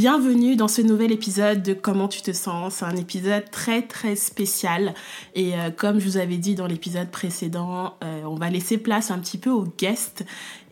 Bienvenue dans ce nouvel épisode de Comment tu te sens. C'est un épisode très très spécial et euh, comme je vous avais dit dans l'épisode précédent, euh, on va laisser place un petit peu aux guests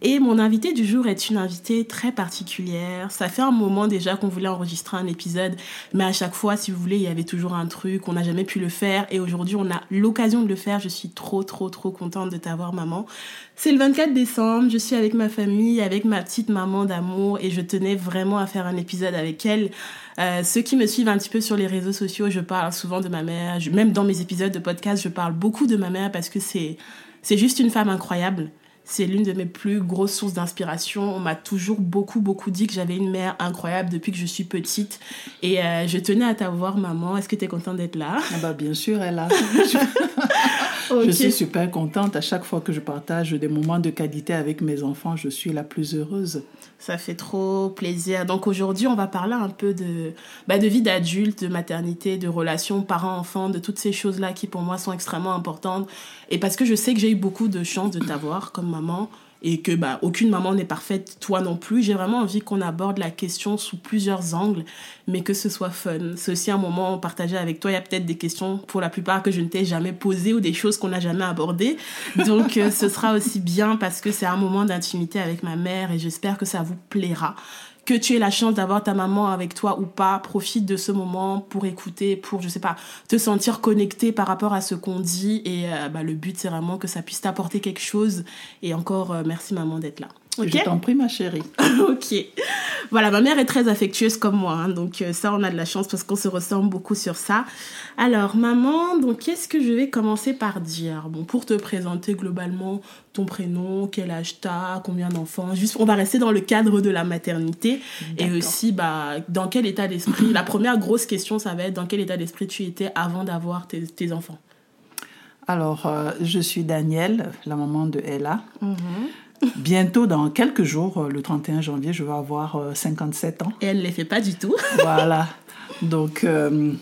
et mon invité du jour est une invitée très particulière. Ça fait un moment déjà qu'on voulait enregistrer un épisode, mais à chaque fois, si vous voulez, il y avait toujours un truc, on n'a jamais pu le faire. Et aujourd'hui, on a l'occasion de le faire. Je suis trop, trop, trop contente de t'avoir, maman. C'est le 24 décembre, je suis avec ma famille, avec ma petite maman d'amour, et je tenais vraiment à faire un épisode avec elle. Euh, ceux qui me suivent un petit peu sur les réseaux sociaux, je parle souvent de ma mère. même dans mes épisodes de podcast, je parle beaucoup de ma mère parce que c'est c'est juste une femme incroyable. C'est l'une de mes plus grosses sources d'inspiration. On m'a toujours beaucoup, beaucoup dit que j'avais une mère incroyable depuis que je suis petite. Et euh, je tenais à t'avoir, maman. Est-ce que tu es contente d'être là? Ah bah Bien sûr, elle a. Je suis super contente. À chaque fois que je partage des moments de qualité avec mes enfants, je suis la plus heureuse. Ça fait trop plaisir. Donc aujourd'hui, on va parler un peu de, bah, de vie d'adulte, de maternité, de relations parents-enfants, de toutes ces choses-là qui pour moi sont extrêmement importantes. Et parce que je sais que j'ai eu beaucoup de chance de t'avoir comme maman et que bah, aucune maman n'est parfaite, toi non plus. J'ai vraiment envie qu'on aborde la question sous plusieurs angles, mais que ce soit fun. C'est aussi un moment partagé avec toi. Il y a peut-être des questions, pour la plupart, que je ne t'ai jamais posées ou des choses qu'on n'a jamais abordées. Donc, euh, ce sera aussi bien parce que c'est un moment d'intimité avec ma mère et j'espère que ça vous plaira que tu aies la chance d'avoir ta maman avec toi ou pas, profite de ce moment pour écouter, pour, je sais pas, te sentir connecté par rapport à ce qu'on dit. Et euh, bah, le but, c'est vraiment que ça puisse t'apporter quelque chose. Et encore, euh, merci maman d'être là. Je t'en prie, ma chérie. ok. Voilà, ma mère est très affectueuse comme moi, hein, donc euh, ça, on a de la chance parce qu'on se ressemble beaucoup sur ça. Alors, maman, donc qu'est-ce que je vais commencer par dire? Bon, pour te présenter globalement ton prénom, quel âge t'as, combien d'enfants. Juste, on va rester dans le cadre de la maternité et aussi, bah, dans quel état d'esprit? la première grosse question, ça va être dans quel état d'esprit tu étais avant d'avoir tes, enfants? Alors, euh, je suis Danielle, la maman de Ella. Mm Bientôt, dans quelques jours, euh, le 31 janvier, je vais avoir 57 euh, ans. Et elle ne les fait pas du tout. voilà. Donc, euh,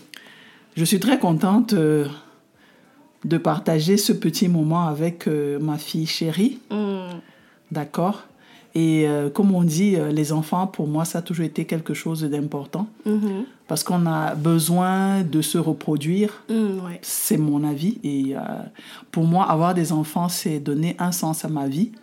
je suis très contente de partager ce petit moment avec ma fille chérie. Mm. D'accord? Et euh, comme on dit, euh, les enfants, pour moi, ça a toujours été quelque chose d'important. Mm-hmm. Parce qu'on a besoin de se reproduire. Mm, c'est mon avis. Et euh, pour moi, avoir des enfants, c'est donner un sens à ma vie.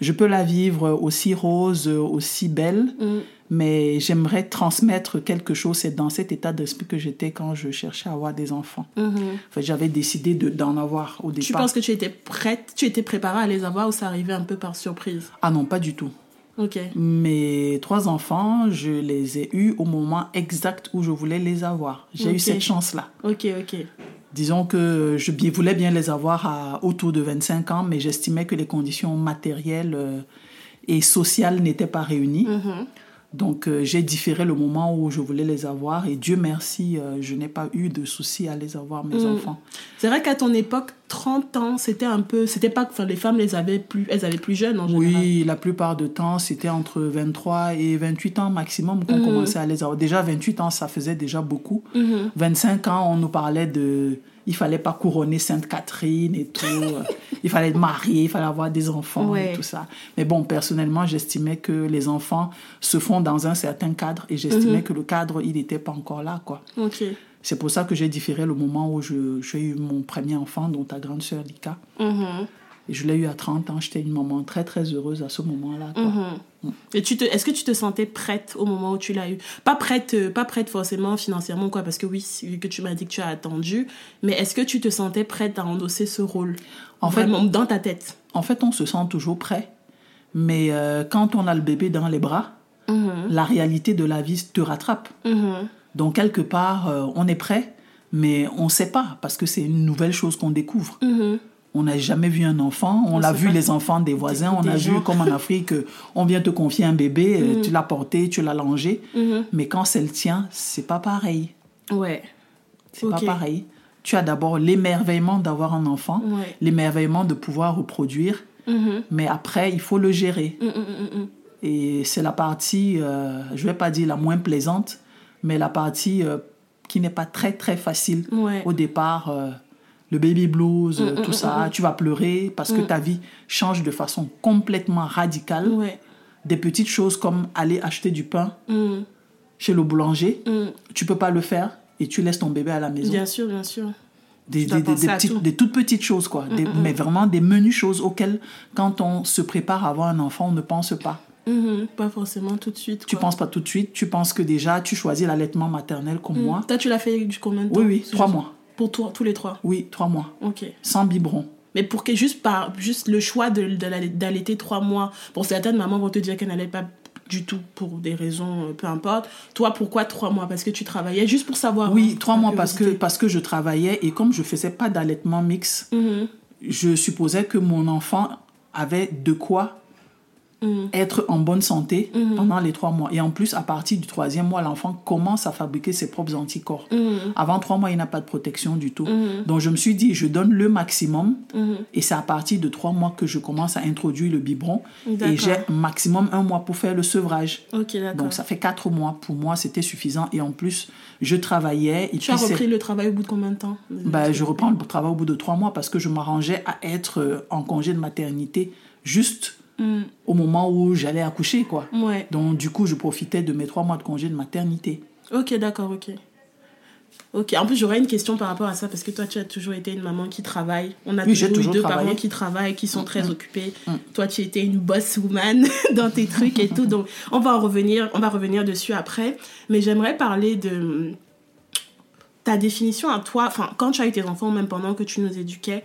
Je peux la vivre aussi rose, aussi belle. Mm mais j'aimerais transmettre quelque chose. C'est dans cet état d'esprit que j'étais quand je cherchais à avoir des enfants. Mhm. j'avais décidé d'en avoir au départ. Tu penses que tu étais prête, tu étais préparée à les avoir ou ça arrivait un peu par surprise? Ah non, pas du tout. Ok. Mes trois enfants, je les ai eus au moment exact où je voulais les avoir. J'ai eu cette chance-là. Ok, ok. Disons que je voulais bien les avoir à autour de 25 ans, mais j'estimais que les conditions matérielles euh, et sociales n'étaient pas réunies. Mhm. Donc euh, j'ai différé le moment où je voulais les avoir et Dieu merci, euh, je n'ai pas eu de souci à les avoir, mes mm. enfants. C'est vrai qu'à ton époque, 30 ans, c'était un peu... C'était pas que les femmes les avaient plus, elles avaient plus jeunes en général. Oui, la plupart du temps, c'était entre 23 et 28 ans maximum qu'on mm. commençait à les avoir. Déjà 28 ans, ça faisait déjà beaucoup. 25 mm-hmm. ans, on nous parlait de il fallait pas couronner Sainte Catherine et tout. il fallait être marié, il fallait avoir des enfants et tout ça. Mais bon, personnellement, j'estimais que les enfants se font dans un certain cadre et j'estimais mhm. que le cadre, il n'était pas encore là, quoi. C'est pour ça que j'ai différé le moment où j'ai eu mon premier enfant, dont ta grande sœur Lika. Mhm. Et je l'ai eu à 30 ans. J'étais une maman très, très heureuse à ce moment-là. quoi. Mhm. Et tu te, est-ce que tu te sentais prête au moment où tu l'as eu? Pas prête, euh, pas prête forcément financièrement, quoi, parce que oui, vu que tu m'as dit que tu as attendu, mais est-ce que tu te sentais prête à endosser ce rôle? En fait- dans ta tête? En fait, on se sent toujours prêt. Mais euh, quand on a le bébé dans les bras, Mhm. la réalité de la vie te rattrape. Mhm. Donc, quelque part, euh, on est prêt, mais on ne sait pas, parce que c'est une nouvelle chose qu'on découvre. On n'a jamais vu un enfant, on, On a sait vu les enfants des voisins, Des- on a des vu gens. comme en Afrique, euh, on vient te confier un bébé, euh, tu l'as porté, tu l'as langé, Mhm. mais quand c'est le tien, c'est pas pareil. Ouais. C'est pas pareil. Tu as d'abord l'émerveillement d'avoir un enfant, Ouais. l'émerveillement de pouvoir reproduire, Mhm. mais après, il faut le gérer. Mhm, mhm, mhm. Et c'est la partie, euh, je vais pas dire la moins plaisante, mais la partie euh, qui n'est pas très très facile Ouais. au départ. euh, le baby blues, Mm, euh, tout ça, tu vas pleurer parce que ta vie change de façon complètement radicale. Ouais. Des petites choses comme aller acheter du pain chez le boulanger, tu peux pas le faire et tu laisses ton bébé à la maison. Bien sûr, bien sûr. Des, petites- tout. Mm, des toutes petites choses, quoi. Mais vraiment des menues choses auxquelles, quand on se prépare à avoir un enfant, on ne pense pas. Mhm. Pas forcément tout de suite. Tu penses pas tout de suite, tu penses que déjà, tu choisis l'allaitement maternel comme moi. Toi, tu l'as fait du combien de temps Oui, oui, trois mois. Pour toi, tous les trois. Oui, trois mois. Ok. Sans biberon. Mais pour que juste par juste le choix de, de d'allaiter trois mois, pour certaines mamans vont te dire qu'elles n'allaitent pas du tout pour des raisons, euh, peu importe. Toi, pourquoi trois mois? Parce que tu travaillais juste pour savoir. Oui, hein, trois mois parce que, parce que je travaillais et comme je faisais pas d'allaitement mix, Mhm. je supposais que mon enfant avait de quoi Mhm. être en bonne santé pendant les trois mois. Et en plus, à partir du troisième mois, l'enfant commence à fabriquer ses propres anticorps. Mhm. Avant trois mois, il n'a pas de protection du tout. Donc, je me suis dit, je donne le maximum. Et c'est à partir de trois mois que je commence à introduire le biberon. Et j'ai maximum un mois pour faire le sevrage. Donc, ça fait quatre mois. Pour moi, c'était suffisant. Et en plus, je travaillais. Et Tu as repris le travail au bout de combien de temps ben, je reprends le travail au bout de trois mois parce que je m'arrangeais à être euh, en congé de maternité juste Mhm. au moment où j'allais accoucher, quoi. Ouais. Donc, du coup, je profitais de mes trois mois de congé de maternité. Ok, d'accord, ok. Ok, en plus j'aurais une question par rapport à ça parce que toi tu as toujours été une maman qui travaille. On a Oui, toujours, toujours eu deux travaillé. parents qui travaillent, qui sont très Mm. occupés. Mm. Toi tu étais une boss woman dans tes trucs et tout. Donc on va en revenir, on va revenir dessus après. Mais j'aimerais parler de ta définition à toi. Enfin, quand tu as eu tes enfants, même pendant que tu nous éduquais,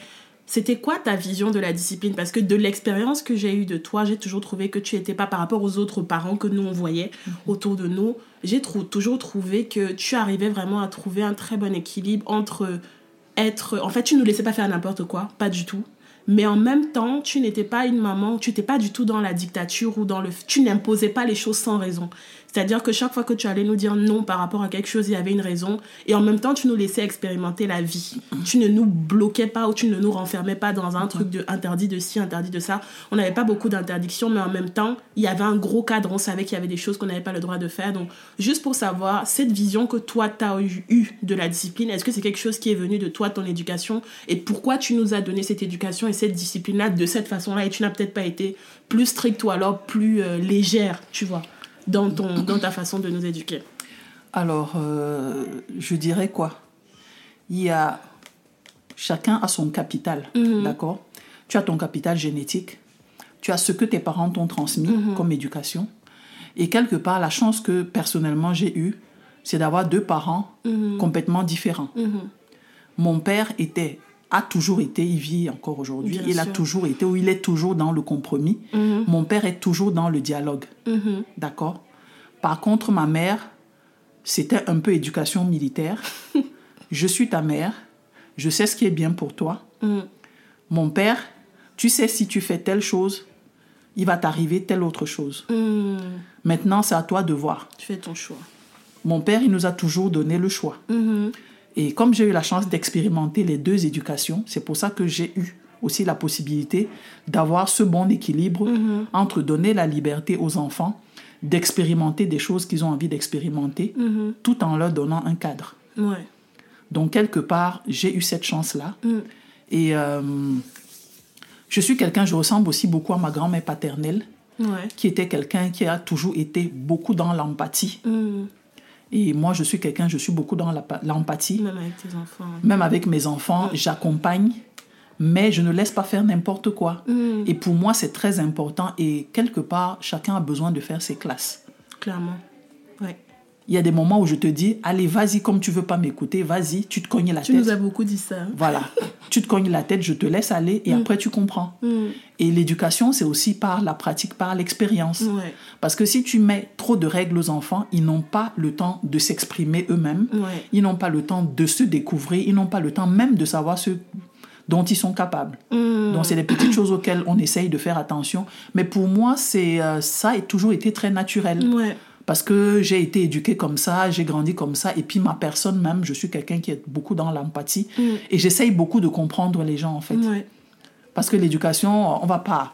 c'était quoi ta vision de la discipline? Parce que de l'expérience que j'ai eue de toi, j'ai toujours trouvé que tu étais pas par rapport aux autres parents que nous on voyait autour de nous. J'ai trou- toujours trouvé que tu arrivais vraiment à trouver un très bon équilibre entre être. En fait, tu ne nous laissais pas faire n'importe quoi, pas du tout. Mais en même temps, tu n'étais pas une maman, tu n'étais pas du tout dans la dictature ou dans le. Tu n'imposais pas les choses sans raison. C'est-à-dire que chaque fois que tu allais nous dire non par rapport à quelque chose, il y avait une raison. Et en même temps, tu nous laissais expérimenter la vie. Tu ne nous bloquais pas ou tu ne nous renfermais pas dans un truc de interdit de ci, interdit de ça. On n'avait pas beaucoup d'interdictions, mais en même temps, il y avait un gros cadre. On savait qu'il y avait des choses qu'on n'avait pas le droit de faire. Donc, juste pour savoir, cette vision que toi, tu as eu, eu de la discipline, est-ce que c'est quelque chose qui est venu de toi, ton éducation? Et pourquoi tu nous as donné cette éducation et cette discipline-là de cette façon-là? Et tu n'as peut-être pas été plus stricte ou alors plus euh, légère, tu vois, dans, ton, dans ta façon de nous éduquer Alors, euh, je dirais quoi? Il y a. Chacun a son capital, Mhm. d'accord? Tu as ton capital génétique, tu as ce que tes parents t'ont transmis Mhm. comme éducation. Et quelque part, la chance que personnellement j'ai eue, c'est d'avoir deux parents Mhm. complètement différents. Mon père était, a toujours été, il vit encore aujourd'hui, il a toujours été, ou il est toujours dans le compromis. Mhm. Mon père est toujours dans le dialogue. Mhm. D'accord? Par contre, ma mère, c'était un peu éducation militaire. je suis ta mère, je sais ce qui est bien pour toi. Mhm. Mon père, tu sais si tu fais telle chose, il va t'arriver telle autre chose. Maintenant, c'est à toi de voir. Tu fais ton choix. Mon père, il nous a toujours donné le choix. Et comme j'ai eu la chance d'expérimenter les deux éducations, c'est pour ça que j'ai eu aussi la possibilité d'avoir ce bon équilibre Mhm. entre donner la liberté aux enfants d'expérimenter des choses qu'ils ont envie d'expérimenter, Mhm. tout en leur donnant un cadre. Ouais. Donc, quelque part, j'ai eu cette chance-là. Mhm. Et euh, je suis quelqu'un, je ressemble aussi beaucoup à ma grand-mère paternelle, Ouais. qui était quelqu'un qui a toujours été beaucoup dans l'empathie. Et moi, je suis quelqu'un, je suis beaucoup dans l'empathie. Même avec tes enfants. Même avec mes enfants, j'accompagne, mais je ne laisse pas faire n'importe quoi. Et pour moi, c'est très important et quelque part, chacun a besoin de faire ses classes. Clairement. Il y a des moments où je te dis, allez, vas-y, comme tu veux pas m'écouter, vas-y, tu te cognes la Tu tête. nous as beaucoup dit ça. Voilà. tu te cognes la tête, je te laisse aller et après tu comprends. Et l'éducation, c'est aussi par la pratique, par l'expérience. Ouais. Parce que si tu mets trop de règles aux enfants, ils n'ont pas le temps de s'exprimer eux-mêmes. Ouais. Ils n'ont pas le temps de se découvrir. Ils n'ont pas le temps même de savoir ce dont ils sont capables. Donc, c'est des petites choses auxquelles on essaye de faire attention. Mais pour moi, c'est euh, ça a toujours été très naturel. Ouais. Parce que j'ai été éduquée comme ça, j'ai grandi comme ça, et puis ma personne même, je suis quelqu'un qui est beaucoup dans l'empathie, et j'essaye beaucoup de comprendre les gens en fait. Ouais. Parce que l'éducation, on va pas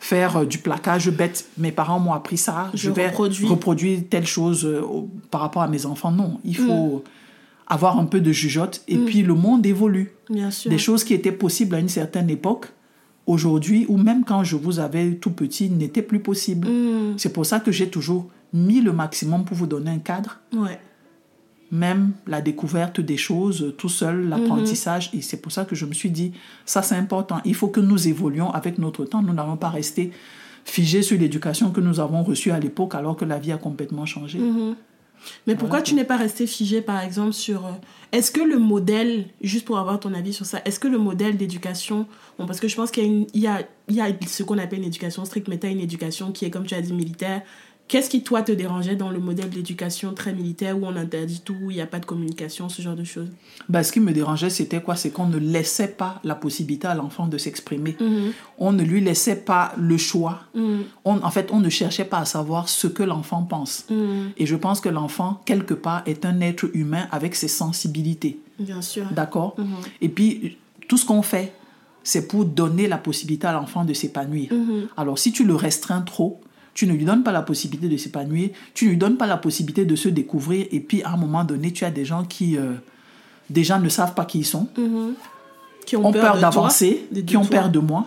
faire du plaquage bête. Mes parents m'ont appris ça, je, Je vais reproduis. reproduire telle chose euh, par rapport à mes enfants. Non, il faut avoir un peu de jugeote, et puis le monde évolue. Bien sûr. Des choses qui étaient possibles à une certaine époque, aujourd'hui, ou même quand je vous avais tout petit, n'étaient plus possibles. Mm. C'est pour ça que j'ai toujours mis le maximum pour vous donner un cadre, Ouais. même la découverte des choses tout seul, l'apprentissage. Et c'est pour ça que je me suis dit, ça c'est important. Il faut que nous évoluions avec notre temps. Nous n'allons pas rester figés sur l'éducation que nous avons reçue à l'époque alors que la vie a complètement changé. Mais pourquoi tu n'es pas resté figé, par exemple, sur... euh, Est-ce que le modèle, juste pour avoir ton avis sur ça, est-ce que le modèle d'éducation... Bon, parce que je pense qu'il y une- y a, y a ce qu'on appelle une éducation stricte, mais tu as une éducation qui est, comme tu as dit, militaire. Qu'est-ce qui, toi, te dérangeait dans le modèle d'éducation très militaire où on interdit tout, où il n'y a pas de communication, ce genre de choses? Ben, ce qui me dérangeait, c'était quoi? C'est qu'on ne laissait pas la possibilité à l'enfant de s'exprimer. On ne lui laissait pas le choix. On, en fait, on ne cherchait pas à savoir ce que l'enfant pense. Et je pense que l'enfant, quelque part, est un être humain avec ses sensibilités. Bien sûr. D'accord? Et puis, tout ce qu'on fait, c'est pour donner la possibilité à l'enfant de s'épanouir. Alors, si tu le restreins trop, tu ne lui donnes pas la possibilité de s'épanouir, tu ne lui donnes pas la possibilité de se découvrir, et puis à un moment donné, tu as des gens qui euh, déjà ne savent pas qui ils sont, Qui ont peur d'avancer, qui ont toi. peur de moi,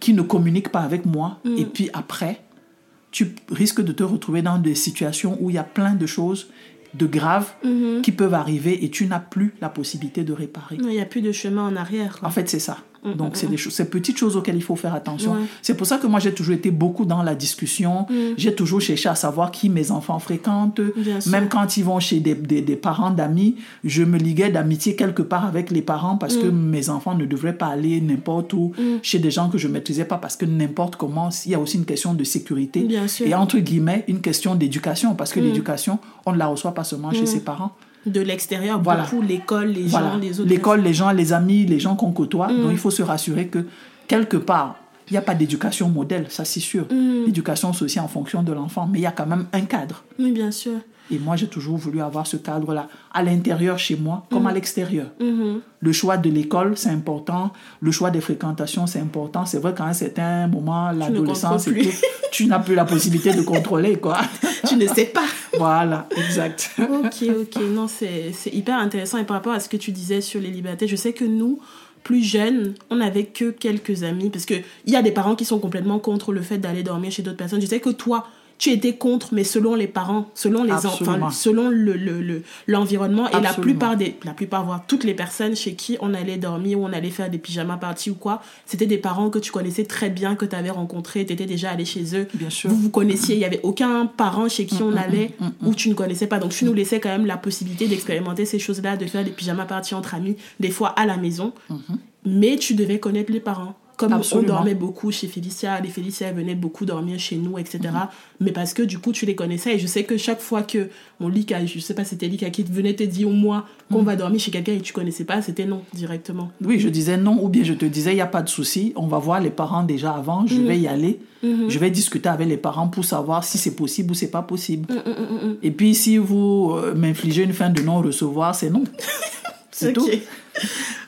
qui ne communiquent pas avec moi, et puis après, tu risques de te retrouver dans des situations où il y a plein de choses de graves qui peuvent arriver et tu n'as plus la possibilité de réparer. Il n'y a plus de chemin en arrière. quoi. En fait, c'est ça. Donc, c'est des choses, ces petites choses auxquelles il faut faire attention. Ouais. C'est pour ça que moi, j'ai toujours été beaucoup dans la discussion. J'ai toujours cherché à savoir qui mes enfants fréquentent. Bien sûr. Même quand ils vont chez des, des, des parents d'amis, je me liguais d'amitié quelque part avec les parents parce que mes enfants ne devraient pas aller n'importe où chez des gens que je ne maîtrisais pas parce que n'importe comment, il y a aussi une question de sécurité. Bien sûr. Et entre guillemets, une question d'éducation parce que l'éducation, on ne la reçoit pas seulement chez ses parents. De l'extérieur, Voilà. beaucoup, l'école, les Voilà. gens, les autres. L'école, les gens, les amis, les gens qu'on côtoie. Donc il faut se rassurer que quelque part, il n'y a pas d'éducation modèle, ça c'est sûr. L'éducation c'est aussi en fonction de l'enfant, mais il y a quand même un cadre. Oui, bien sûr. Et moi, j'ai toujours voulu avoir ce cadre-là, à l'intérieur chez moi, comme à l'extérieur. Le choix de l'école, c'est important. Le choix des fréquentations, c'est important. C'est vrai qu'à un certain moment, l'adolescence, tu n'as plus la possibilité de contrôler, quoi. tu ne sais pas. voilà, exact. ok, ok. Non, c'est c'est hyper intéressant. Et par rapport à ce que tu disais sur les libertés, je sais que nous, plus jeunes, on n'avait que quelques amis. Parce qu'il y a des parents qui sont complètement contre le fait d'aller dormir chez d'autres personnes. Je sais que toi, tu étais contre, mais selon les parents, selon les enfants, selon le, le, le- l'environnement. et la plupart des, la plupart, voire toutes les personnes chez qui on allait dormir ou on allait faire des pyjamas parties ou quoi, c'était des parents que tu connaissais très bien, que tu avais rencontrés, tu étais déjà allé chez eux. Bien sûr. Vous vous connaissiez, il y avait aucun parent chez qui on allait où tu ne connaissais pas. Donc tu nous laissais quand même la possibilité d'expérimenter ces choses-là, de faire des pyjamas parties entre amis, des fois à la maison. Mais tu devais connaître les parents. Comme Absolument. on dormait beaucoup chez Félicia, les Félicia venaient beaucoup dormir chez nous, etc. Mhm. Mais parce que du coup, tu les connaissais. Et je sais que chaque fois que mon Lika, je sais pas, c'était Lika qui venait te dire au moins qu'on Mhm. va dormir chez quelqu'un et tu connaissais pas, c'était non directement. Oui, je disais non, ou bien je te disais, il n'y a pas de souci, on va voir les parents déjà avant, je vais y aller, je vais discuter avec les parents pour savoir si c'est possible ou c'est pas possible. Et puis, si vous euh, m'infligez une fin de non-recevoir, c'est non. C'est tout.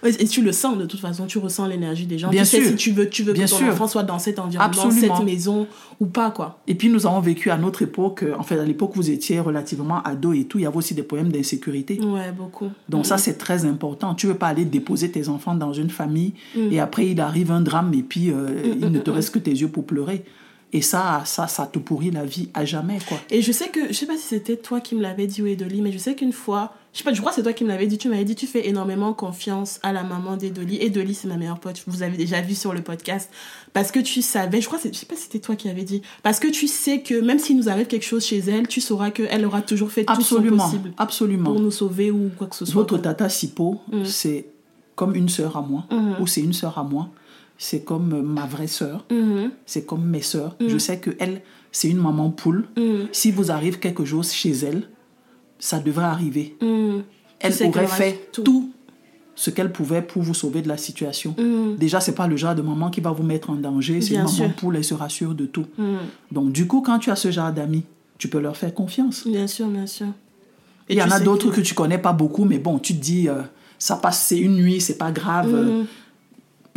Et tu le sens de toute façon, tu ressens l'énergie des gens. Bien tu sais sûr. si tu veux, tu veux Bien que ton sûr. enfant soit dans cet environnement, Absolument. cette maison ou pas quoi. Et puis, nous avons vécu à notre époque, euh, en fait, à l'époque où vous étiez relativement ado et tout, il y avait aussi des problèmes d'insécurité. Ouais, beaucoup. Donc ça, c'est très important. Tu veux pas aller déposer tes enfants dans une famille et après, il arrive un drame et puis euh, il ne te reste que tes yeux pour pleurer. Et ça, ça, ça te pourrit la vie à jamais, quoi. Et je sais que, je sais pas si c'était toi qui me l'avais dit ou Edoli, mais je sais qu'une fois, je sais pas, je crois que c'est toi qui me l'avais dit, tu m'avais dit, tu fais énormément confiance à la maman d'Edoli. Edoli, c'est ma meilleure pote, vous avez déjà vu sur le podcast. Parce que tu savais, je crois, je sais pas si c'était toi qui avais dit, parce que tu sais que même s'il nous arrive quelque chose chez elle, tu sauras qu'elle aura toujours fait tout son possible. Absolument. Pour nous sauver ou quoi que ce soit. Votre tata Sipo, mm. c'est comme une sœur à moi, mm. ou c'est une sœur à moi c'est comme ma vraie sœur, mm-hmm. c'est comme mes sœurs. Je mm. sais que elle, c'est une maman poule. Mm. Si vous arrive quelque chose chez elle, ça devrait arriver. Mm. Elle aurait fait tout. ce qu'elle pouvait pour vous sauver de la situation. Déjà, c'est pas le genre de maman qui va vous mettre en danger. C'est une maman poule, elle se rassure de tout. Donc, du coup, quand tu as ce genre d'amis, tu peux leur faire confiance. Bien sûr, bien sûr. Il y en a d'autres que... tu connais pas beaucoup, mais bon, tu te dis, euh, ça passe, c'est une nuit, c'est pas grave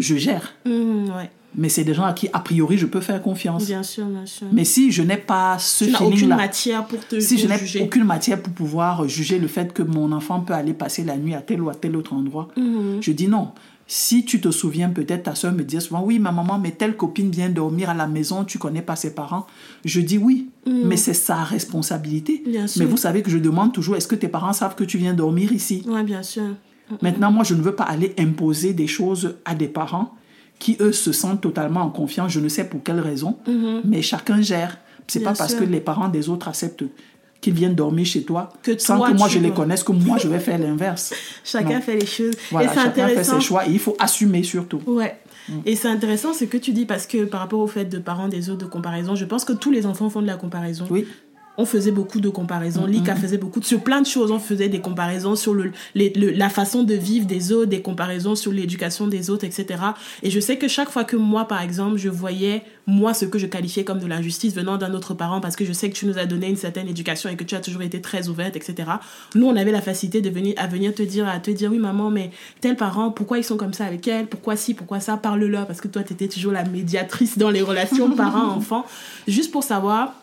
je gère. Mmh, Mais c'est des gens à qui, a priori, je peux faire confiance. Bien sûr, bien sûr. Mais si je n'ai pas ce feeling-là... aucune matière pour te Si je n'ai aucune matière pour pouvoir juger le fait que mon enfant peut aller passer la nuit à tel ou à tel autre endroit, mmh. je dis non. Si tu te souviens, peut-être ta soeur me dit souvent, oui, ma maman, mais telle copine vient dormir à la maison, tu connais pas ses parents. Je dis oui, mmh. mais c'est sa responsabilité. Bien sûr. Mais vous savez que je demande toujours, est-ce que tes parents savent que tu viens dormir ici? Oui, bien sûr. Maintenant, moi, je ne veux pas aller imposer des choses à des parents qui, eux, se sentent totalement en confiance. Je ne sais pour quelle raison, mm-hmm. mais chacun gère. C'est pas parce que les parents des autres acceptent qu'ils viennent dormir chez toi que sans que moi je les connaisse que moi je vais faire l'inverse. chacun fait les choses. Voilà, et chacun fait ses choix et il faut assumer surtout. Ouais. Mm. Et c'est intéressant ce que tu dis parce que par rapport au fait de parents des autres de comparaison, je pense que tous les enfants font de la comparaison. Oui on faisait beaucoup de comparaisons. Mm-hmm. Lika faisait beaucoup de, sur plein de choses. On faisait des comparaisons sur le, la façon de vivre des autres, des comparaisons sur l'éducation des autres, etc. Et je sais que chaque fois que moi, par exemple, je voyais moi ce que je qualifiais comme de l'injustice venant d'un autre parent, parce que je sais que tu nous as donné une certaine éducation et que tu as toujours été très ouverte, etc. Nous, on avait la facilité de venir à venir te dire, à te dire, oui maman, mais tel parent, pourquoi ils sont comme ça avec elle, pourquoi si, pourquoi ça, parle-leur, parce que toi, tu étais toujours la médiatrice dans les relations parents-enfants, juste pour savoir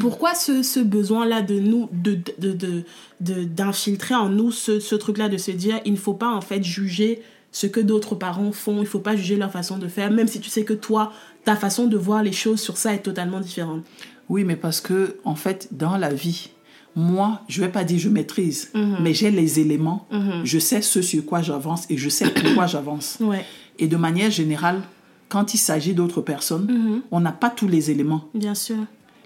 pourquoi ce, ce besoin-là de nous, de, de, de, d'infiltrer en nous ce, ce truc-là, de se dire, il ne faut pas en fait juger ce que d'autres parents font, il ne faut pas juger leur façon de faire, même si tu sais que toi, ta façon de voir les choses sur ça est totalement différente. Oui, mais parce que, en fait, dans la vie, moi, je vais pas dire je maîtrise, mhm. mais j'ai les éléments, mhm. je sais ce sur quoi j'avance et je sais pourquoi j'avance. Ouais. Et de manière générale, quand il s'agit d'autres personnes, Mhm. on n'a pas tous les éléments. Bien sûr.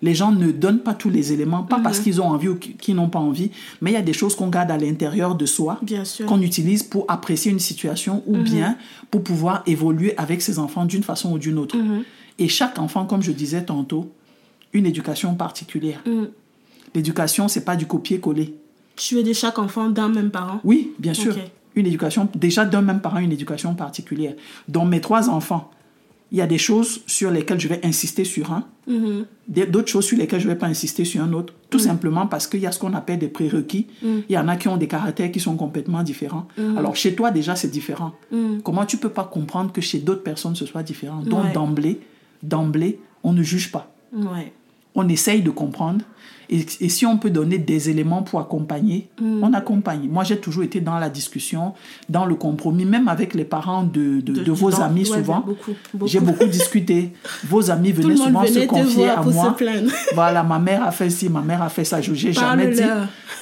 Les gens ne donnent pas tous les éléments, pas parce Mhm. qu'ils ont envie ou qu'ils n'ont pas envie, mais il y a des choses qu'on garde à l'intérieur de soi, qu'on utilise pour apprécier une situation ou Mhm. bien pour pouvoir évoluer avec ses enfants d'une façon ou d'une autre. Mhm. Et chaque enfant, comme je disais tantôt, une éducation particulière. L'éducation, c'est pas du copier-coller. Tu veux dire chaque enfant d'un même parent? Oui, bien sûr. Une éducation, déjà d'un même parent, une éducation particulière. Dans mes trois enfants, il y a des choses sur lesquelles je vais insister sur un, Mhm. d'autres choses sur lesquelles je ne vais pas insister sur un autre, tout simplement parce qu'il y a ce qu'on appelle des prérequis. Mm. Il y en a qui ont des caractères qui sont complètement différents. Alors chez toi, déjà, c'est différent. Mm. Comment tu peux pas comprendre que chez d'autres personnes, ce soit différent? Donc Ouais. d'emblée, d'emblée, on ne juge pas. Ouais. On essaye de comprendre. Et, et si on peut donner des éléments pour accompagner, Mm. on accompagne. Moi, j'ai toujours été dans la discussion, dans le compromis, même avec les parents de, de, De- de vos dans- amis ouais, souvent. beaucoup. J'ai beaucoup discuté. Vos amis venaient souvent se venait confier à moi. Voilà, ma mère a fait ci, ma mère a fait ça. Je n'ai jamais dit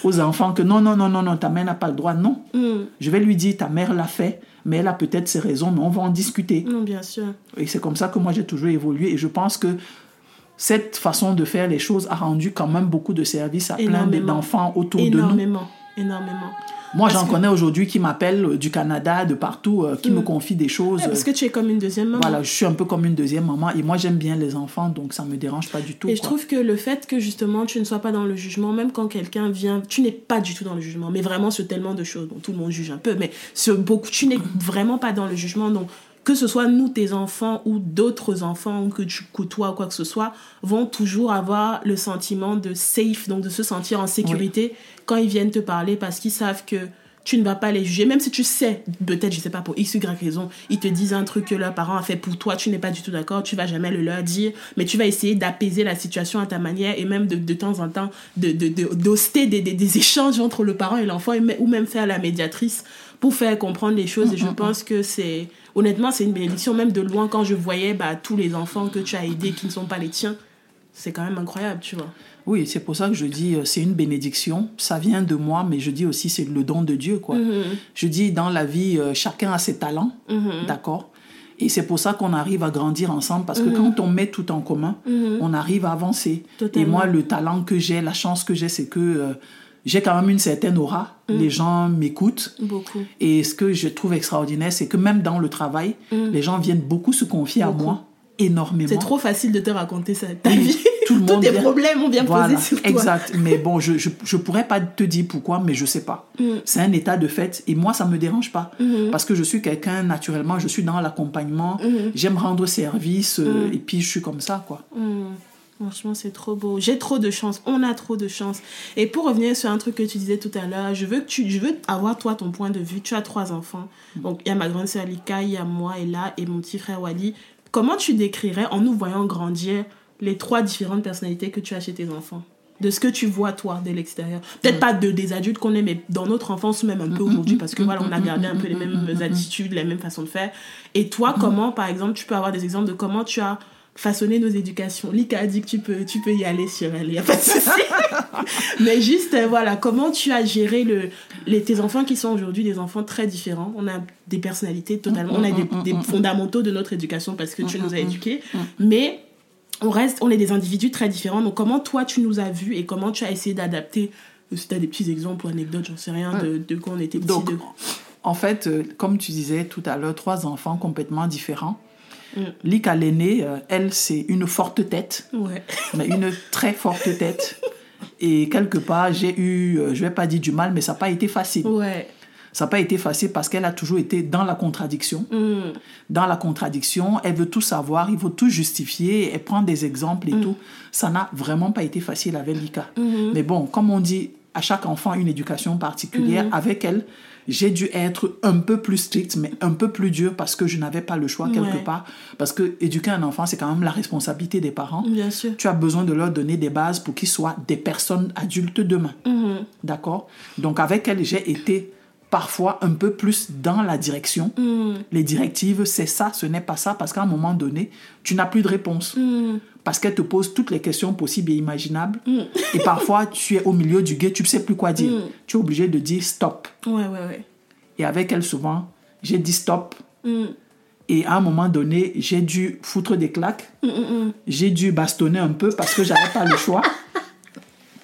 aux enfants que non, non, non, non, non, ta mère n'a pas le droit. Non. Mm. Je vais lui dire, ta mère l'a fait, mais elle a peut-être ses raisons, mais on va en discuter. Non, bien sûr. Et c'est comme ça que moi j'ai toujours évolué. Et je pense que cette façon de faire les choses a rendu quand même beaucoup de services à plein Énormément. d'enfants autour de nous. Énormément. Énormément. Moi, j'en que- connais aujourd'hui qui m'appellent euh, du Canada, de partout, euh, qui me confient des choses. Ouais, parce que tu es comme une deuxième maman. Voilà, je suis un peu comme une deuxième maman. Et moi, j'aime bien les enfants, donc ça me dérange pas du tout. Et je trouve que le fait que justement tu ne sois pas dans le jugement, même quand quelqu'un vient, tu n'es pas du tout dans le jugement, mais vraiment sur tellement de choses. Bon, tout le monde juge un peu, mais sur beaucoup, tu n'es vraiment pas dans le jugement. Donc, que ce soit nous, tes enfants, ou d'autres enfants que tu côtoies ou quoi que ce soit, vont toujours avoir le sentiment de safe, donc de se sentir en sécurité quand ils viennent te parler parce qu'ils savent que tu ne vas pas les juger, même si tu sais, peut-être, je sais pas, pour x, y raison, ils te disent un truc que leur parent a fait pour toi, tu n'es pas du tout d'accord, tu vas jamais le leur dire, mais tu vas essayer d'apaiser la situation à ta manière et même de, de temps en temps de, de, d'hoster des, des, des, échanges entre le parent et l'enfant ou même faire la médiatrice pour faire comprendre les choses. Et je mm, mm, pense mm. que c'est, honnêtement, c'est une bénédiction, même de loin, quand je voyais bah, tous les enfants que tu as aidés qui ne sont pas les tiens, c'est quand même incroyable, tu vois. Oui, c'est pour ça que je dis euh, c'est une bénédiction. Ça vient de moi, mais je dis aussi c'est le don de Dieu, quoi. Mm-hmm. Je dis dans la vie, euh, chacun a ses talents, mm-hmm. d'accord. Et c'est pour ça qu'on arrive à grandir ensemble, parce que mm-hmm. quand on met tout en commun, on arrive à avancer. Et moi, le talent que j'ai, la chance que j'ai, c'est que euh, j'ai quand même une certaine aura. Mm. Les gens m'écoutent. Beaucoup. Et ce que je trouve extraordinaire, c'est que même dans le travail, mm. les gens viennent beaucoup se confier à moi énormément. C'est trop facile de te raconter ça, ta vie. Tout le monde Tous tes problèmes ont bien posé sur toi. Exact. Mais bon, je, je, je, pourrais pas te dire pourquoi, mais je sais pas. Mm. C'est un état de fait. Et moi, ça me dérange pas. Parce que je suis quelqu'un, naturellement, je suis dans l'accompagnement. J'aime rendre service. Euh, et puis, je suis comme ça, quoi. Mm. Franchement, c'est trop beau. J'ai trop de chance. On a trop de chance. Et pour revenir sur un truc que tu disais tout à l'heure, je veux que tu, je veux avoir toi ton point de vue. Tu as trois enfants. Donc il y a ma grande sœur Lika, il y a moi et là et mon petit frère Wally. Comment tu décrirais, en nous voyant grandir, les trois différentes personnalités que tu as chez tes enfants? De ce que tu vois toi de l'extérieur peut-être pas de des adultes qu'on est mais dans notre enfance même un peu aujourd'hui parce que voilà on a gardé un peu les mêmes attitudes les mêmes façons de faire et toi comment par exemple tu peux avoir des exemples de comment tu as façonné nos éducations Lika a dit que tu peux tu peux y aller sur elle il n'y a pas de souci mais juste euh, voilà comment tu as géré le les tes enfants qui sont aujourd'hui des enfants très différents on a des personnalités totalement on a des, des fondamentaux de notre éducation parce que tu nous as éduqués mais on reste, on est des individus très différents. Donc, comment toi, tu nous as vus et comment tu as essayé d'adapter euh, Si tu as des petits exemples ou anecdotes, j'en sais rien, de, de quand on était petits. Donc, en fait, euh, comme tu disais tout à l'heure, trois enfants complètement différents. Mm. Lika l'aînée, euh, elle, c'est une forte tête. Ouais. Mais une très forte tête. Et quelque part, j'ai eu, je vais pas dire du mal, mais ça n'a pas été facile. Ouais. Ça n'a pas été facile parce qu'elle a toujours été dans la contradiction. Mm. Dans la contradiction, elle veut tout savoir, il veut tout justifier, elle prend des exemples et mm. tout. Ça n'a vraiment pas été facile avec Lika. Mm-hmm. Mais bon, comme on dit, à chaque enfant une éducation particulière. Mm-hmm. Avec elle, j'ai dû être un peu plus stricte, mais un peu plus dur parce que je n'avais pas le choix quelque part. Parce que éduquer un enfant, c'est quand même la responsabilité des parents. Bien sûr. Tu as besoin de leur donner des bases pour qu'ils soient des personnes adultes demain. Mm-hmm. D'accord? Donc avec elle, j'ai été parfois un peu plus dans la direction. Mm. Les directives, c'est ça, ce n'est pas ça, parce qu'à un moment donné, tu n'as plus de réponse. Mm. Parce qu'elle te pose toutes les questions possibles et imaginables. Mm. Et parfois, tu es au milieu du guet, tu ne sais plus quoi dire. Tu es obligé de dire stop. Ouais, ouais, ouais. Et avec elle, souvent, j'ai dit stop. Et à un moment donné, j'ai dû foutre des claques. J'ai dû bastonner un peu parce que j'avais pas le choix.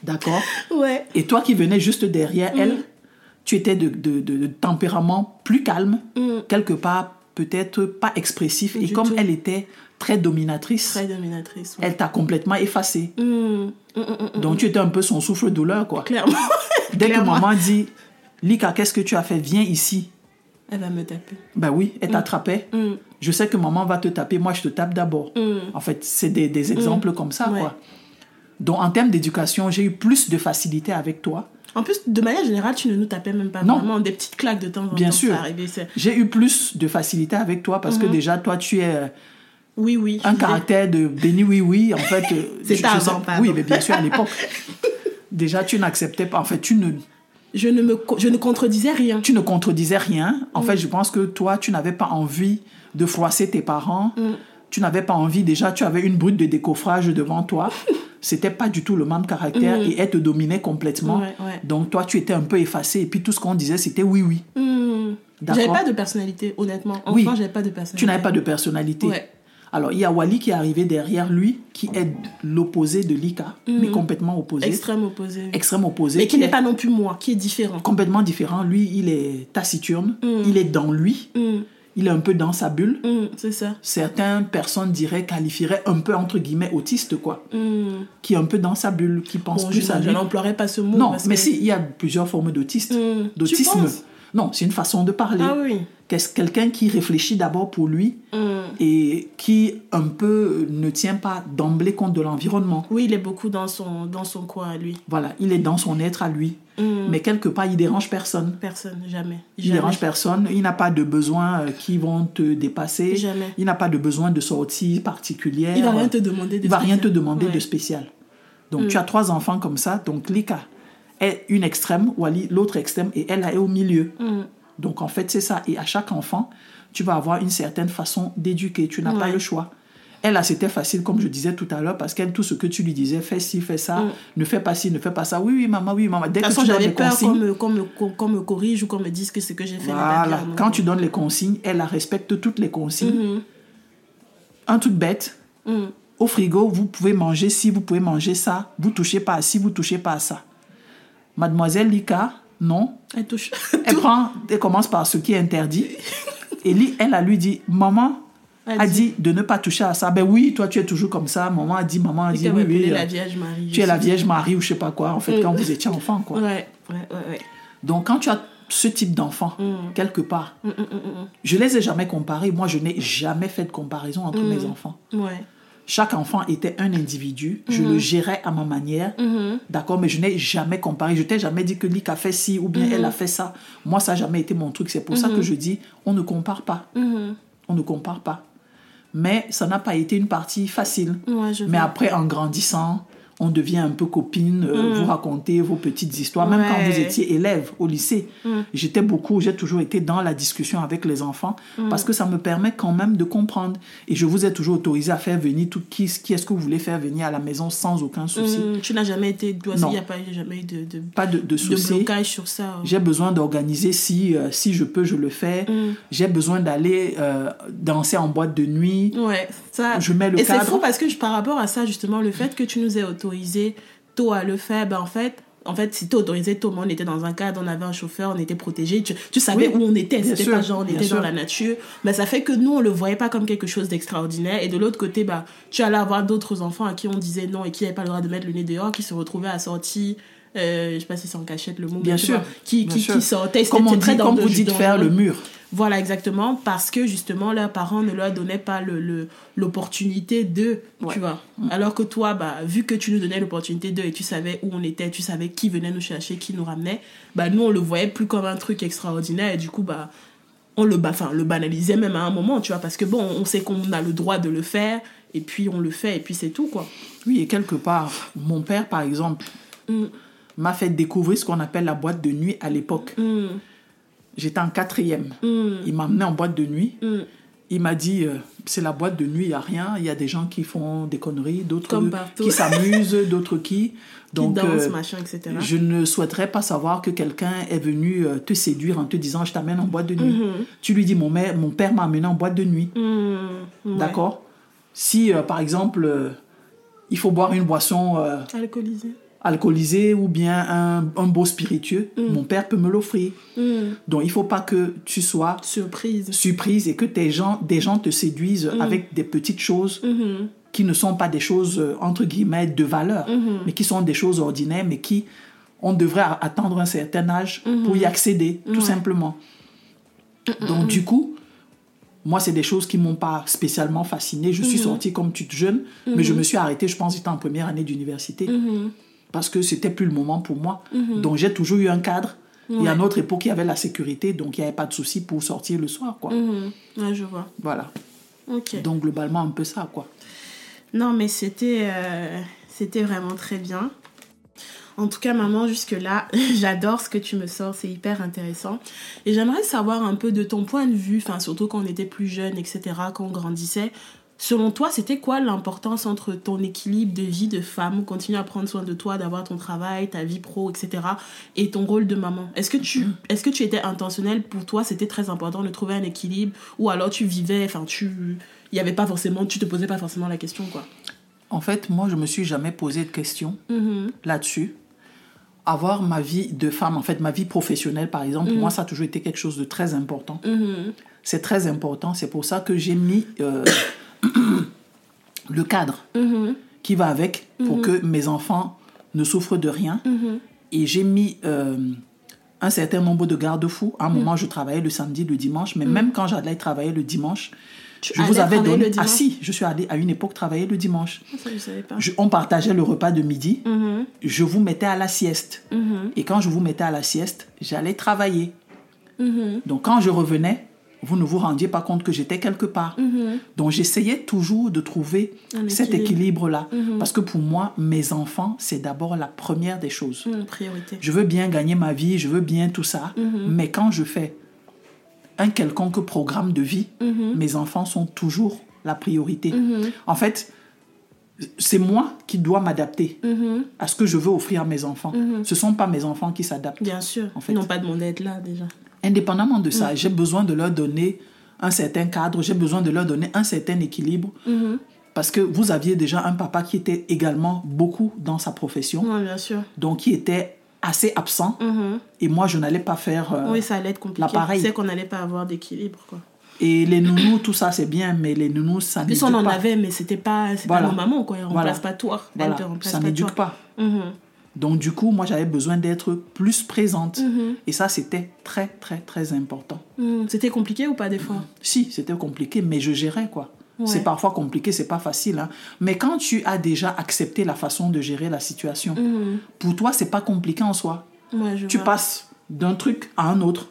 D'accord? Ouais. Et toi qui venais juste derrière elle, tu étais de, de, de, tempérament plus calme, Mm. quelque part peut-être pas expressif. Et comme tout. elle était très dominatrice, Très dominatrice. ouais. elle t'a complètement effacé. Mm. Mm, mm, Donc tu étais un peu son souffle-douleur, quoi. Clairement. Dès que maman dit, Lika, qu'est-ce que tu as fait? Viens ici. Elle va me taper. Ben oui, elle t'attrapait. Je sais que maman va te taper, moi je te tape d'abord. En fait, c'est des, des exemples comme ça, Ouais. quoi. Donc en termes d'éducation, j'ai eu plus de facilité avec toi. En plus, de manière générale, tu ne nous tapais même pas Non. vraiment. Des petites claques de temps en temps. Bien sûr. J'ai eu plus de facilité avec toi parce que déjà, toi, tu es euh, Oui, oui. un je caractère de béni oui oui en fait euh, C'était je- je avant, sais- oui mais bien sûr à l'époque déjà tu n'acceptais pas en fait tu ne Je ne, me, co- je ne contredisais rien. tu ne contredisais rien en Mm. fait je pense que toi tu n'avais pas envie de froisser tes parents Mm. tu n'avais pas envie déjà tu avais une brute de décoffrage devant toi c'était pas du tout le même caractère et elle te dominait complètement Mm. Ouais, ouais. donc toi tu étais un peu effacé et puis tout ce qu'on disait c'était oui oui. D'accord. J'avais pas de personnalité, honnêtement. Enfant, Oui. j'avais pas de personnalité. tu n'avais pas de personnalité Ouais. Alors il y a Wally qui est arrivé derrière lui qui est l'opposé de Lika mais complètement opposé Extrême opposé. extrême opposé. Mais qui n'est est pas non plus moi, qui est différent. complètement différent. Lui, il est taciturne, Mm. il est dans lui, Hmm. il est un peu dans sa bulle. C'est ça. Certaines personnes diraient, qualifieraient un peu entre guillemets autiste, quoi. Qui est un peu dans sa bulle, qui pense Bon, plus je à je lui. n'emploierais pas ce mot. Non, mais que- si, il y a plusieurs formes d'autisme. D'autisme. Non, c'est une façon de parler. Ah oui. Qu'est-ce quelqu'un qui réfléchit d'abord pour lui Mm. et qui un peu ne tient pas d'emblée compte de l'environnement. Oui, il est beaucoup dans son, dans son coin à lui. Voilà, il est dans son être à lui. Mm. Mais quelque part, il dérange personne. Personne, jamais. Il Jamais. dérange personne. Il n'a pas de besoins euh, qui vont te dépasser. Jamais. Il n'a pas de besoin de sortie particulière. Il va rien te demander de Il va rien te spécial. demander de spécial. Donc tu as trois enfants comme ça. Donc Lika est une extrême, Wally l'autre extrême et elle elle est au milieu. Mm. Donc en fait c'est ça. Et à chaque enfant, tu vas avoir une certaine façon d'éduquer. Tu n'as pas le choix. Elle, là, c'était facile, comme je disais tout à l'heure, parce qu'elle, tout ce que tu lui disais, fais ci, fais ça, ne fais pas ci, ne fais pas ça. Oui, oui, maman, oui, maman. Dès De que toute façon, j'avais peur qu'on me, qu'on me, corrige ou qu'on me dise que ce que j'ai fait voilà. Quand tu donnes les consignes, elle, elle respecte toutes les consignes. Mhm. Un truc bête, Mm. au frigo, vous pouvez manger ci, vous pouvez manger ça, vous touchez pas à ci, vous touchez pas à ça. Mademoiselle Lika, non. Elle touche. Elle prend, elle commence par ce qui est interdit. Et lui, elle a lui dit, maman Elle a dit- dit de ne pas toucher à ça. Ben oui, toi tu es toujours comme ça. Maman a dit, maman a dit, oui, oui. la euh, Vierge Marie. Tu es la. Vierge Marie ou je sais pas quoi, en fait, quand vous étiez enfant, quoi. Ouais, ouais, ouais, ouais. Donc quand tu as ce type d'enfant, Mm. quelque part, je les ai jamais comparés. Moi, je n'ai jamais fait de comparaison entre mes enfants. Ouais. Chaque enfant était un individu. Je le gérais à ma manière. Mhm. D'accord, mais je n'ai jamais comparé. Je t'ai jamais dit que Lick a fait ci ou bien elle a fait ça. Moi, ça n'a jamais été mon truc. C'est pour ça que je dis, on ne compare pas. Mhm. On ne compare pas. Mais ça n'a pas été une partie facile. Ouais, Mais vois. après, en grandissant, on devient un peu copine, euh, vous racontez vos petites histoires. Même quand Mm. Ouais. Mm. vous étiez élève au lycée, j'étais beaucoup, j'ai toujours été dans la discussion avec les enfants Mm. parce que ça me permet quand même de comprendre. Et je vous ai toujours autorisé à faire venir tout qui, qui est-ce que vous voulez faire venir à la maison sans aucun souci. Mm, tu n'as jamais été. Toi aussi, Non. il n'y a pas jamais eu de, de, Pas de, de de souci. blocage sur ça. J'ai besoin d'organiser si, euh, si je peux, je le fais. Mm. J'ai besoin d'aller euh, danser en boîte de nuit. Ouais, ça. Je mets le Et c'est fou parce que par rapport à ça, justement, le fait que tu nous aies autorisé tôt à le faire, ben en fait. En fait, si t'es autorisé tôt, mais on était dans un cadre, on avait un chauffeur, on était protégé. Tu, tu savais Oui, où on était, c'était sûr, pas genre on était sûr. dans la nature. Mais ça fait que nous, on le voyait pas comme quelque chose d'extraordinaire. Et de l'autre côté, bah, tu allais avoir d'autres enfants à qui on disait non et qui n'avaient pas le droit de mettre le nez dehors, qui se retrouvaient assortis. Euh, je sais pas si c'est en cachette le mot, Bien sûr, vois, qui, bien qui, sûr. qui sortaient. Comme, on vous dites, faire le mur. Voilà, exactement, parce que justement, leurs parents ne leur donnaient pas le, le- l'opportunité de, Ouais. tu vois. Alors que toi, bah, vu que tu nous donnais l'opportunité de et tu savais où on était, tu savais qui venait nous chercher, qui nous ramenait, bah, nous, on le voyait plus comme un truc extraordinaire et du coup, bah, on le, enfin, le banalisait même à un moment, tu vois, parce que bon, on sait qu'on a le droit de le faire et puis on le fait et puis c'est tout, quoi. Oui, et quelque part, mon père, par exemple, Mm. m'a fait découvrir ce qu'on appelle la boîte de nuit à l'époque. Mm, J'étais en quatrième. mm, Il m'a emmené en boîte de nuit. mm. Il m'a dit, euh, c'est la boîte de nuit, il n'y a rien. Il y a des gens qui font des conneries, d'autres qui s'amusent, d'autres qui... Donc, Donc, danse, euh, machin, etc. je ne souhaiterais pas savoir que quelqu'un est venu euh, te séduire en te disant, je t'amène en boîte de nuit. Mhm. Tu lui dis, mon, mère, mon père m'a amené en boîte de nuit. Mm, ouais. D'accord? Si, euh, par exemple, il faut boire une boisson... euh, Alcoolisé. Alcoolisé ou bien un, un beau spiritueux, Mm. mon père peut me l'offrir. Mm. Donc il faut pas que tu sois Surprise. surprise et que tes gens, des gens te séduisent Mm. avec des petites choses Mhm. qui ne sont pas des choses, euh, entre guillemets, de valeur, Mhm. mais qui sont des choses ordinaires, mais qui, on devrait a- attendre un certain âge pour y accéder, tout Mm-hmm. Simplement. Donc du coup, moi, c'est des choses qui m'ont pas spécialement fasciné. Je suis Mm-hmm. sortie comme toute jeune, mais je me suis arrêtée, je pense, j'étais en première année d'université. Parce que c'était plus le moment pour moi. Mm-hmm. Donc j'ai toujours eu un cadre. Et à notre époque, il y avait la sécurité, donc il n'y avait pas de souci pour sortir le soir, quoi. Mhm. Ouais, je vois. Voilà. Donc globalement, un peu ça, quoi. Non, mais c'était euh, c'était vraiment très bien. En tout cas, maman, jusque-là, j'adore ce que tu me sors, c'est hyper intéressant. Et j'aimerais savoir un peu de ton point de vue, enfin, surtout quand on était plus jeune, etc., quand on grandissait. Selon toi, c'était quoi l'importance entre ton équilibre de vie de femme, continuer à prendre soin de toi, d'avoir ton travail, ta vie pro, etc., et ton rôle de maman? Est-ce que tu, est-ce que tu étais intentionnelle pour toi C'était très important de trouver un équilibre, ou alors tu vivais, enfin, tu, il y avait pas forcément, tu te posais pas forcément la question, quoi? En fait, moi, je me suis jamais posé de questions Mhm. là-dessus. Avoir ma vie de femme, en fait, ma vie professionnelle, par exemple, pour moi, ça a toujours été quelque chose de très important. Mhm. C'est très important. C'est pour ça que j'ai mis euh, le cadre Mhm. qui va avec pour que mes enfants ne souffrent de rien. Mhm. Et j'ai mis euh, un certain nombre de garde-fous. À un moment, je travaillais le samedi, le dimanche, mais même quand j'allais travailler le dimanche, Tu je vous avais donné. ah si, je suis allée à une époque travailler le dimanche. Ça, je savais pas. Je- on partageait le repas de midi. Je vous mettais à la sieste. Et quand je vous mettais à la sieste, j'allais travailler. Donc quand je revenais, vous ne vous rendiez pas compte que j'étais quelque part. mhm. Donc j'essayais toujours de trouver Un cet équilibre. équilibre-là. Mhm. Parce que pour moi, mes enfants, c'est d'abord la première des choses. Mhm, Priorité. Je veux bien gagner ma vie, je veux bien tout ça. Mhm. Mais quand je fais un quelconque programme de vie, mes enfants sont toujours la priorité. En fait, c'est moi qui dois m'adapter à ce que je veux offrir à mes enfants. Ce ne sont pas mes enfants qui s'adaptent. Bien sûr. En fait. Ils n'ont pas demandé d'être là déjà. Indépendamment de Mm. ça, j'ai besoin de leur donner un certain cadre, j'ai besoin de leur donner un certain équilibre. Mhm. Parce que vous aviez déjà un papa qui était également beaucoup dans sa profession, Ouais, bien sûr. donc qui était assez absent. Mhm. Et moi, je n'allais pas faire... euh, Oui, ça allait être compliqué. l'appareil. C'est qu'on n'allait pas avoir d'équilibre. quoi. Et les nounous, tout ça, c'est bien, mais les nounous, ça En plus, n'éduque on en pas. avait, mais c'était pas, c'est Voilà. pas nos mamans, quoi. Ils ne Voilà. remplacent pas toi. Voilà, te remplacent ça pas n'éduque toi. pas. Donc, du coup, moi, j'avais besoin d'être plus présente. Mhm. Et ça, c'était très, très, très important. Mhm. C'était compliqué ou pas des fois? Si, c'était compliqué, mais je gérais, quoi. Ouais. C'est parfois compliqué, c'est pas facile. hein. Mais quand tu as déjà accepté la façon de gérer la situation, Mhm. pour toi, c'est pas compliqué en soi. Ouais, je Tu vois. passes d'un truc à un autre.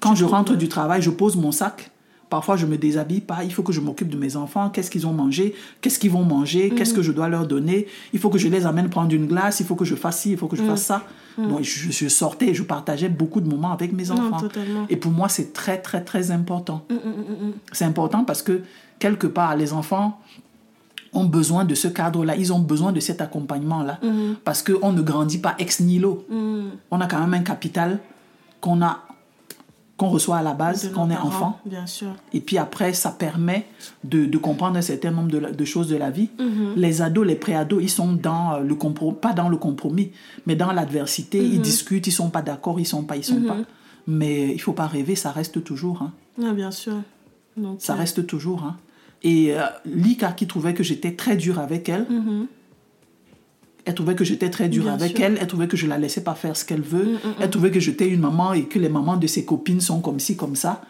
Quand je rentre du travail, je pose mon sac. Parfois, je me déshabille pas. Il faut que je m'occupe de mes enfants. Qu'est-ce qu'ils ont mangé? Qu'est-ce qu'ils vont manger? Qu'est-ce Mhm. que je dois leur donner? Il faut que je les amène prendre une glace. Il faut que je fasse ci. Il faut que je Mhm. fasse ça. Donc, je, je sortais, je partageais beaucoup de moments avec mes enfants. Et pour moi, c'est très, très, très important. Mhm, mhm, mhm. C'est important parce que, quelque part, les enfants ont besoin de ce cadre-là. Ils ont besoin de cet accompagnement-là. Mhm. Parce qu'on ne grandit pas ex nihilo. Mhm. On a quand même un capital qu'on a qu'on reçoit à la base quand on est parents, enfant. Bien sûr. Et puis après, ça permet de, de comprendre un certain nombre de, choses de la vie. Mhm. Les ados, les pré-ados, ils sont dans euh, le compromis, pas dans le compromis, mais dans l'adversité. Mhm. Ils discutent, ils sont pas d'accord, ils sont pas, ils sont pas. Mais il faut pas rêver, ça reste toujours. hein. Ouais, bien sûr. Donc, Ça euh, reste toujours. hein. Et euh, Lika, qui trouvait que j'étais très dure avec elle, mhm. Elle trouvait que j'étais très dure Bien avec sûr. elle, elle trouvait que je la laissais pas faire ce qu'elle veut, Mm, mm, elle trouvait que j'étais une maman et que les mamans de ses copines sont comme ci, comme ça.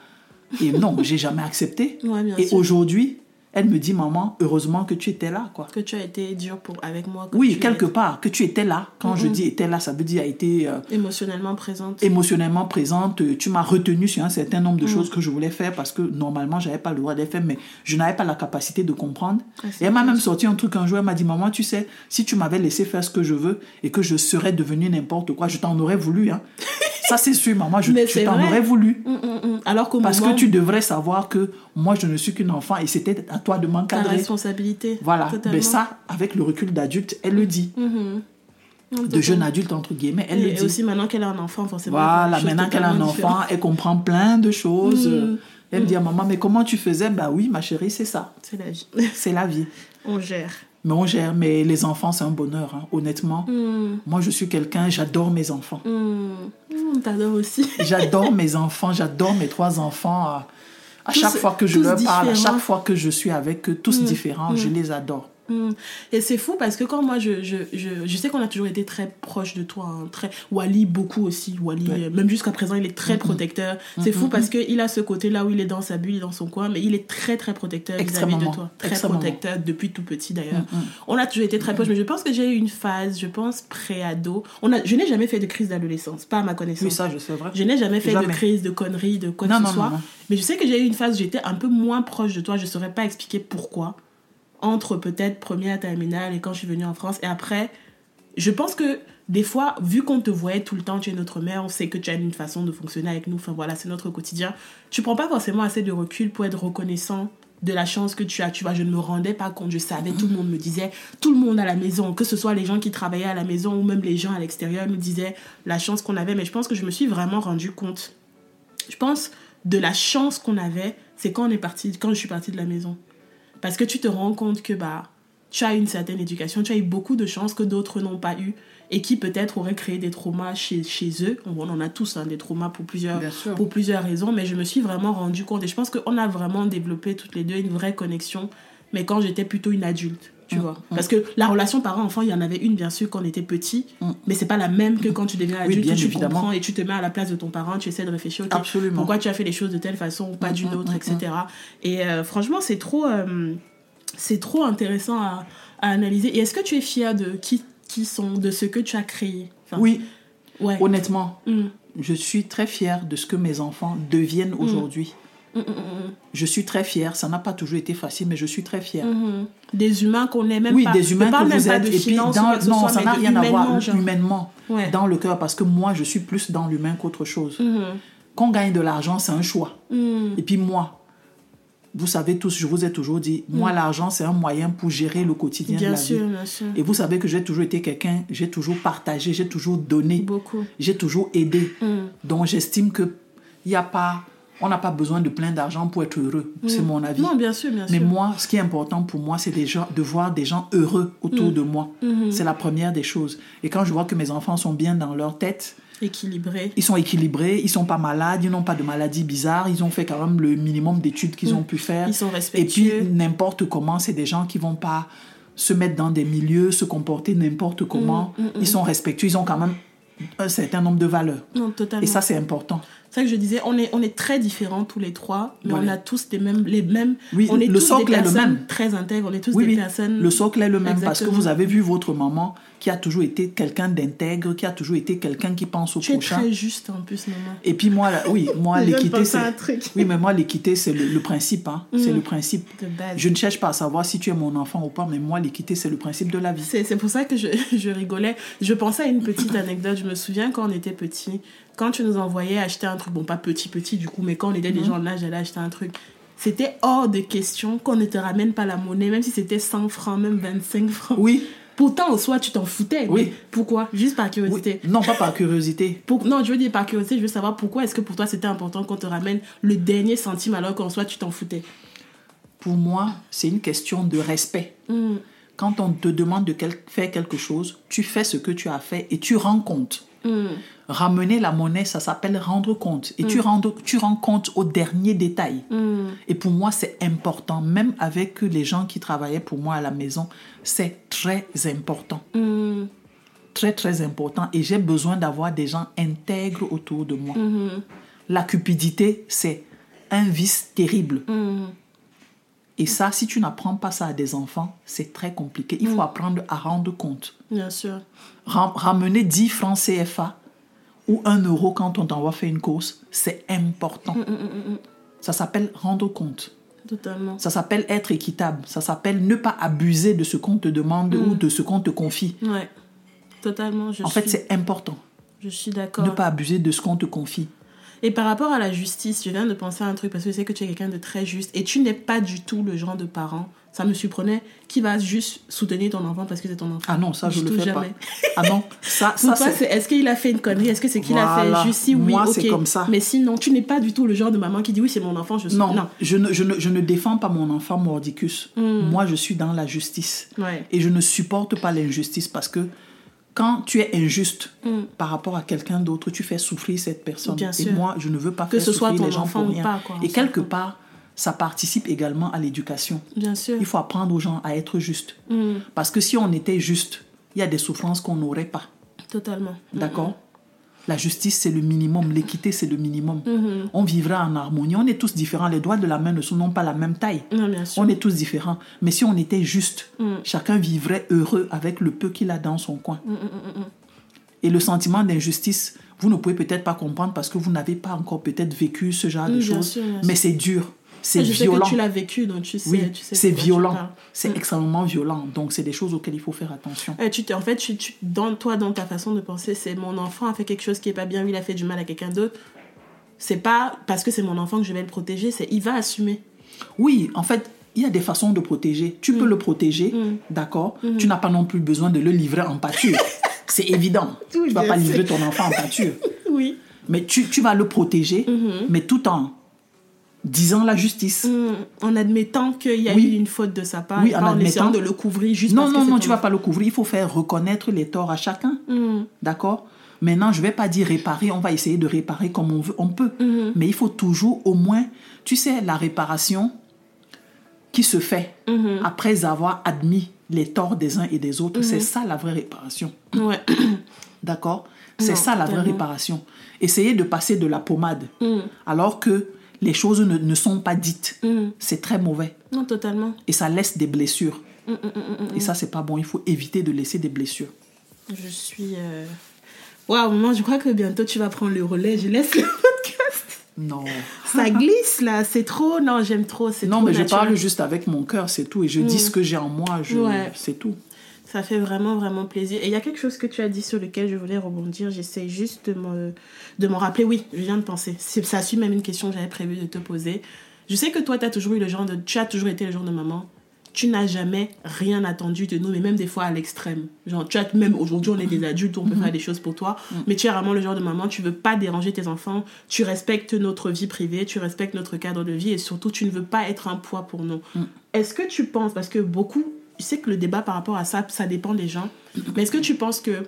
Et non, j'ai jamais accepté. Ouais, Et aujourd'hui, elle me dit, maman, heureusement que tu étais là, quoi. Que tu as été dur pour, avec moi. que Oui, quelque es part, que tu étais là. Quand je Mhm. dis était là, ça veut dire a été euh, Émotionnellement présente. émotionnellement présente. Tu m'as retenu sur un certain nombre Mhm. de choses que je voulais faire parce que normalement, j'avais pas le droit de les faire, mais je n'avais pas la capacité de comprendre. Ah, et elle m'a même sorti un truc un jour. Elle m'a dit, maman, tu sais, si tu m'avais laissé faire ce que je veux et que je serais devenue n'importe quoi, je t'en aurais voulu. Hein. ça, c'est sûr, maman, je, t'en aurais voulu. Mm, mm, mm. Alors qu'au Parce moment, que tu devrais savoir que moi, je ne suis qu'une enfant et c'était à toi de ta m'encadrer. responsabilité. Voilà. Totalement. Mais ça, avec le recul d'adulte, elle le dit. Mhm. De jeune adulte, entre guillemets, elle et, le et dit. aussi maintenant qu'elle a un enfant, forcément. Voilà, maintenant qu'elle a un enfant, elle comprend plein de choses. Mm. Elle me dit à maman, mais comment tu faisais? Bah oui, ma chérie, c'est ça. C'est la vie. C'est la vie. On gère. Mais on gère. Mais les enfants, c'est un bonheur, hein, honnêtement. Mm. Moi, je suis quelqu'un, j'adore mes enfants. Mm. Mm, T'adores aussi. J'adore mes enfants, j'adore mes trois enfants. À, Tous- chaque fois que je leur parle, à chaque fois que je suis avec eux, tous Mm. différents, je Mm. les adore. Mm. Et c'est fou parce que quand moi, je, je, je, je sais qu'on a toujours été très proche de toi. hein, très... Wally, beaucoup aussi. Wally, Ouais. euh, même jusqu'à présent, il est très protecteur. C'est fou parce qu'il a ce côté-là où il est dans sa bulle, dans son coin, mais il est très, très protecteur vis-à-vis de toi. Très protecteur depuis tout petit d'ailleurs. Mm, mm. On a toujours été très proches, mais je pense que j'ai eu une phase, je pense, pré-ado. On a... Je n'ai jamais fait de crise d'adolescence, pas à ma connaissance. Oui, ça, je sais vrai. Je n'ai jamais fait Jamais. de crise, de conneries, de quoi que ce soit. Mais je sais que j'ai eu une phase où j'étais un peu moins proche de toi. Je ne saurais pas expliquer pourquoi. Entre peut-être première terminale et quand je suis venue en France. Et après, je pense que des fois, vu qu'on te voyait tout le temps, tu es notre mère, on sait que tu as une façon de fonctionner avec nous. Enfin voilà, c'est notre quotidien. Tu prends pas forcément assez de recul pour être reconnaissant de la chance que tu as. Tu vois, je ne me rendais pas compte. Je savais, tout le monde me disait, tout le monde à la maison, que ce soit les gens qui travaillaient à la maison ou même les gens à l'extérieur, nous disaient la chance qu'on avait. Mais je pense que je me suis vraiment rendu compte je pense de la chance qu'on avait, c'est quand on est parti, quand je suis partie de la maison. Parce que tu te rends compte que bah, tu as une certaine éducation, tu as eu beaucoup de chances que d'autres n'ont pas eu et qui peut-être auraient créé des traumas chez, chez eux. On en a tous hein, des traumas pour plusieurs, pour plusieurs raisons, mais je me suis vraiment rendu compte et je pense qu'on a vraiment développé toutes les deux une vraie connexion, mais quand j'étais plutôt une adulte. Tu vois Parce que la relation parent-enfant, il y en avait une, bien sûr, quand on était petit, mais c'est pas la même que quand tu deviens adulte, bien tu évidemment. comprends et tu te mets à la place de ton parent, tu essaies de réfléchir, ok, Absolument. pourquoi tu as fait les choses de telle façon ou pas d'une autre, etc. Et euh, franchement, c'est trop, euh, c'est trop intéressant à, à analyser. Et est-ce que tu es fier de qui, qui sont, de ce que tu as créé? Enfin, Oui, Ouais. honnêtement, Mm. je suis très fière de ce que mes enfants deviennent aujourd'hui. Mm, mm, mm, Je suis très fière. Ça n'a pas toujours été facile, mais je suis très fière. mm. Des humains qu'on n'est même oui, pas. des humains que vous êtes. de Et puis, dans, non, soit, ça n'a de rien à voir humainement, genre. humainement, Ouais. dans le cœur, parce que moi, je suis plus dans l'humain qu'autre chose. Mhm. Qu'on gagne de l'argent, c'est un choix. Mm. Et puis moi, vous savez tous, je vous ai toujours dit, moi, l'argent, c'est un moyen pour gérer le quotidien de Bien la sûr, vie. bien sûr. Et vous savez que j'ai toujours été quelqu'un, j'ai toujours partagé, j'ai toujours donné, Beaucoup. j'ai toujours aidé. Mm. Donc j'estime que il y a pas, on n'a pas besoin de plein d'argent pour être heureux. C'est mon avis. Non, bien sûr, bien Mais sûr. moi, ce qui est important pour moi, c'est de voir des gens heureux autour Mm. de moi. Mhm. C'est la première des choses. Et quand je vois que mes enfants sont bien dans leur tête, Équilibré. ils sont équilibrés, ils sont pas malades, ils n'ont pas de maladies bizarres, ils ont fait quand même le minimum d'études qu'ils ont pu faire. Mm. Ils sont Et respectueux. puis, n'importe comment, c'est des gens qui vont pas se mettre dans des milieux, se comporter n'importe comment. Mm, mm, mm. Ils sont respectueux, ils ont quand même un certain nombre de valeurs. Non, totalement. Et ça, c'est important. C'est ça que je disais, on est, on est très différents tous les trois, mais Voilà. on a tous les mêmes. Les mêmes Oui, on est le tous socle des est le personnes même. très intègres, on est tous Oui, des oui, personnes. le socle est le même parce que vous avez vu votre maman qui a toujours été quelqu'un d'intègre, qui a toujours été quelqu'un qui pense au Tu es prochain. très juste en plus, maman. Et puis moi, là, oui, moi, l'équité, c'est... Oui, mais moi, l'équité, c'est le, le principe. Hein. C'est Mm. le principe. Je ne cherche pas à savoir si tu es mon enfant ou pas, mais moi, l'équité, c'est le principe de la vie. C'est c'est pour ça que je, je rigolais. Je pensais à une petite anecdote. Je me souviens quand on était petit, quand tu nous envoyais acheter un truc, bon, pas petit, petit du coup, mais quand on était Mhm. des gens de l'âge, j'allais acheter un truc. C'était hors de question qu'on ne te ramène pas la monnaie, même si c'était 100 francs, même 25 francs. Oui, Pourtant, au soir, tu t'en foutais. Oui. Mais Pourquoi? Juste par oui. curiosité. Non, pas par curiosité. Pour- non, je veux dire par curiosité, je veux savoir pourquoi est-ce que pour toi c'était important qu'on te ramène le dernier centime alors qu'en soi tu t'en foutais? Pour moi, c'est une question de respect. Mm. Quand on te demande de quel- faire quelque chose, tu fais ce que tu as fait et tu rends compte. Mm. Ramener la monnaie, ça s'appelle rendre compte. Et tu, rends, tu rends compte au dernier détail. Mm. Et pour moi, c'est important. Même avec les gens qui travaillaient pour moi à la maison, c'est très important. Mm. Très, très important. Et j'ai besoin d'avoir des gens intègres autour de moi. Mhm. La cupidité, c'est un vice terrible. Mm. Et ça, si tu n'apprends pas ça à des enfants, c'est très compliqué. Il faut apprendre à rendre compte. Bien sûr. Ram- ramener 10 francs CFA ou 1 euro quand on t'envoie faire une course, c'est important. Mm, mm, mm, mm. Ça s'appelle rendre compte. Totalement. Ça s'appelle être équitable. Ça s'appelle ne pas abuser de ce qu'on te demande ou de ce qu'on te confie. Ouais. Totalement. Je En suis, fait, c'est important. je suis d'accord. Ne pas abuser de ce qu'on te confie. Et par rapport à la justice, je viens de penser à un truc parce que je sais que tu es quelqu'un de très juste et tu n'es pas du tout le genre de parent. Ça me surprenait qui va juste soutenir ton enfant parce que c'est ton enfant. Ah non, ça, je Du le tout, fais pas. jamais. Ah non, ça, ça c'est... est-ce qu'il a fait une connerie? Est-ce que c'est qu'il a Voilà. fait juste? Si oui, Moi, c'est comme ça. Mais sinon, tu n'es pas du tout le genre de maman qui dit oui, c'est mon enfant, je suis. Non, non. Je, ne, je, ne, je ne défends pas mon enfant mordicus. Mm. Moi, je suis dans la justice. Ouais. Et je ne supporte pas l'injustice parce que quand tu es injuste Mm. par rapport à quelqu'un d'autre, tu fais souffrir cette personne. Bien et sûr. moi, je ne veux pas Que faire ce soit ton les gens pour ou rien. pas, quoi, et quelque part, ça participe également à l'éducation. Bien sûr. Il faut apprendre aux gens à être justes. Mm. Parce que si on était juste, il y a des souffrances qu'on n'aurait pas. Totalement. D'accord? La justice, c'est le minimum. L'équité, c'est le minimum. Mhm. On vivra en harmonie. On est tous différents. Les doigts de la main ne sont non pas la même taille. Non, bien sûr. On est tous différents. Mais si on était juste, Mm. chacun vivrait heureux avec le peu qu'il a dans son coin. Mm, mm. Et le sentiment d'injustice, vous ne pouvez peut-être pas comprendre parce que vous n'avez pas encore peut-être vécu ce genre de choses. Mais c'est dur. C'est Je sais violent. que tu l'as vécu, donc tu sais. oui, tu sais c'est violent. C'est Mm. extrêmement violent. Donc, c'est des choses auxquelles il faut faire attention. Eh, tu en fait, tu, tu- dans, toi, dans ta façon de penser, c'est mon enfant a fait quelque chose qui est pas bien, il a fait du mal à quelqu'un d'autre. C'est pas parce que c'est mon enfant que je vais le protéger, c'est il va assumer. Oui, en fait, il y a des façons de protéger. Tu peux le protéger, Mm. d'accord? Tu n'as pas non plus besoin de le livrer en pâture. c'est évident. Tu vas bien pas livrer ton enfant en pâture. Oui. Mais tu, tu vas le protéger, mais tout en disant la justice. Mm. En admettant qu'il y a Oui. eu une faute de sa part, Oui, et en pas en essayant admettant- de le couvrir juste Non, parce non, non, tu vas pas le couvrir. Il faut faire reconnaître les torts à chacun. Mm. D'accord? Maintenant, je vais pas dire réparer. On va essayer de réparer comme on veut. On peut. Mhm. Mais il faut toujours, au moins, tu sais, la réparation qui se fait après avoir admis les torts des uns et des autres. C'est ça la vraie réparation. Ouais. D'accord? C'est ça la vraie réparation. Essayez de passer de la pommade Mm. alors que les choses ne, ne sont pas dites. Mm. C'est très mauvais. Non, totalement. Et ça laisse des blessures. Mm, mm, Et ça, c'est pas bon. Il faut éviter de laisser des blessures. Je suis. euh, Waouh, maman, je crois que bientôt tu vas prendre le relais. Je laisse le podcast. Non. Ça glisse là, c'est trop. Non, j'aime trop. Non, trop mais je parle juste avec mon cœur, c'est tout. Et je dis ce que j'ai en moi, je... Ouais. c'est tout. Ça fait vraiment, vraiment plaisir. Et il y a quelque chose que tu as dit sur lequel je voulais rebondir. J'essaie juste de me, de m'en rappeler. Oui, je viens de penser. Ça suit même une question que j'avais prévu de te poser. Je sais que toi, tu as toujours eu le genre de. Tu as toujours été le genre de maman. Tu n'as jamais rien attendu de nous, mais même des fois à l'extrême. Genre, tu as, même aujourd'hui, on est des adultes, on peut faire des choses pour toi. Mais tu es vraiment le genre de maman, tu veux pas déranger tes enfants, tu respectes notre vie privée, tu respectes notre cadre de vie et surtout, tu ne veux pas être un poids pour nous. Est-ce que tu penses, parce que beaucoup, je sais que le débat par rapport à ça, ça dépend des gens, mais est-ce que tu penses que,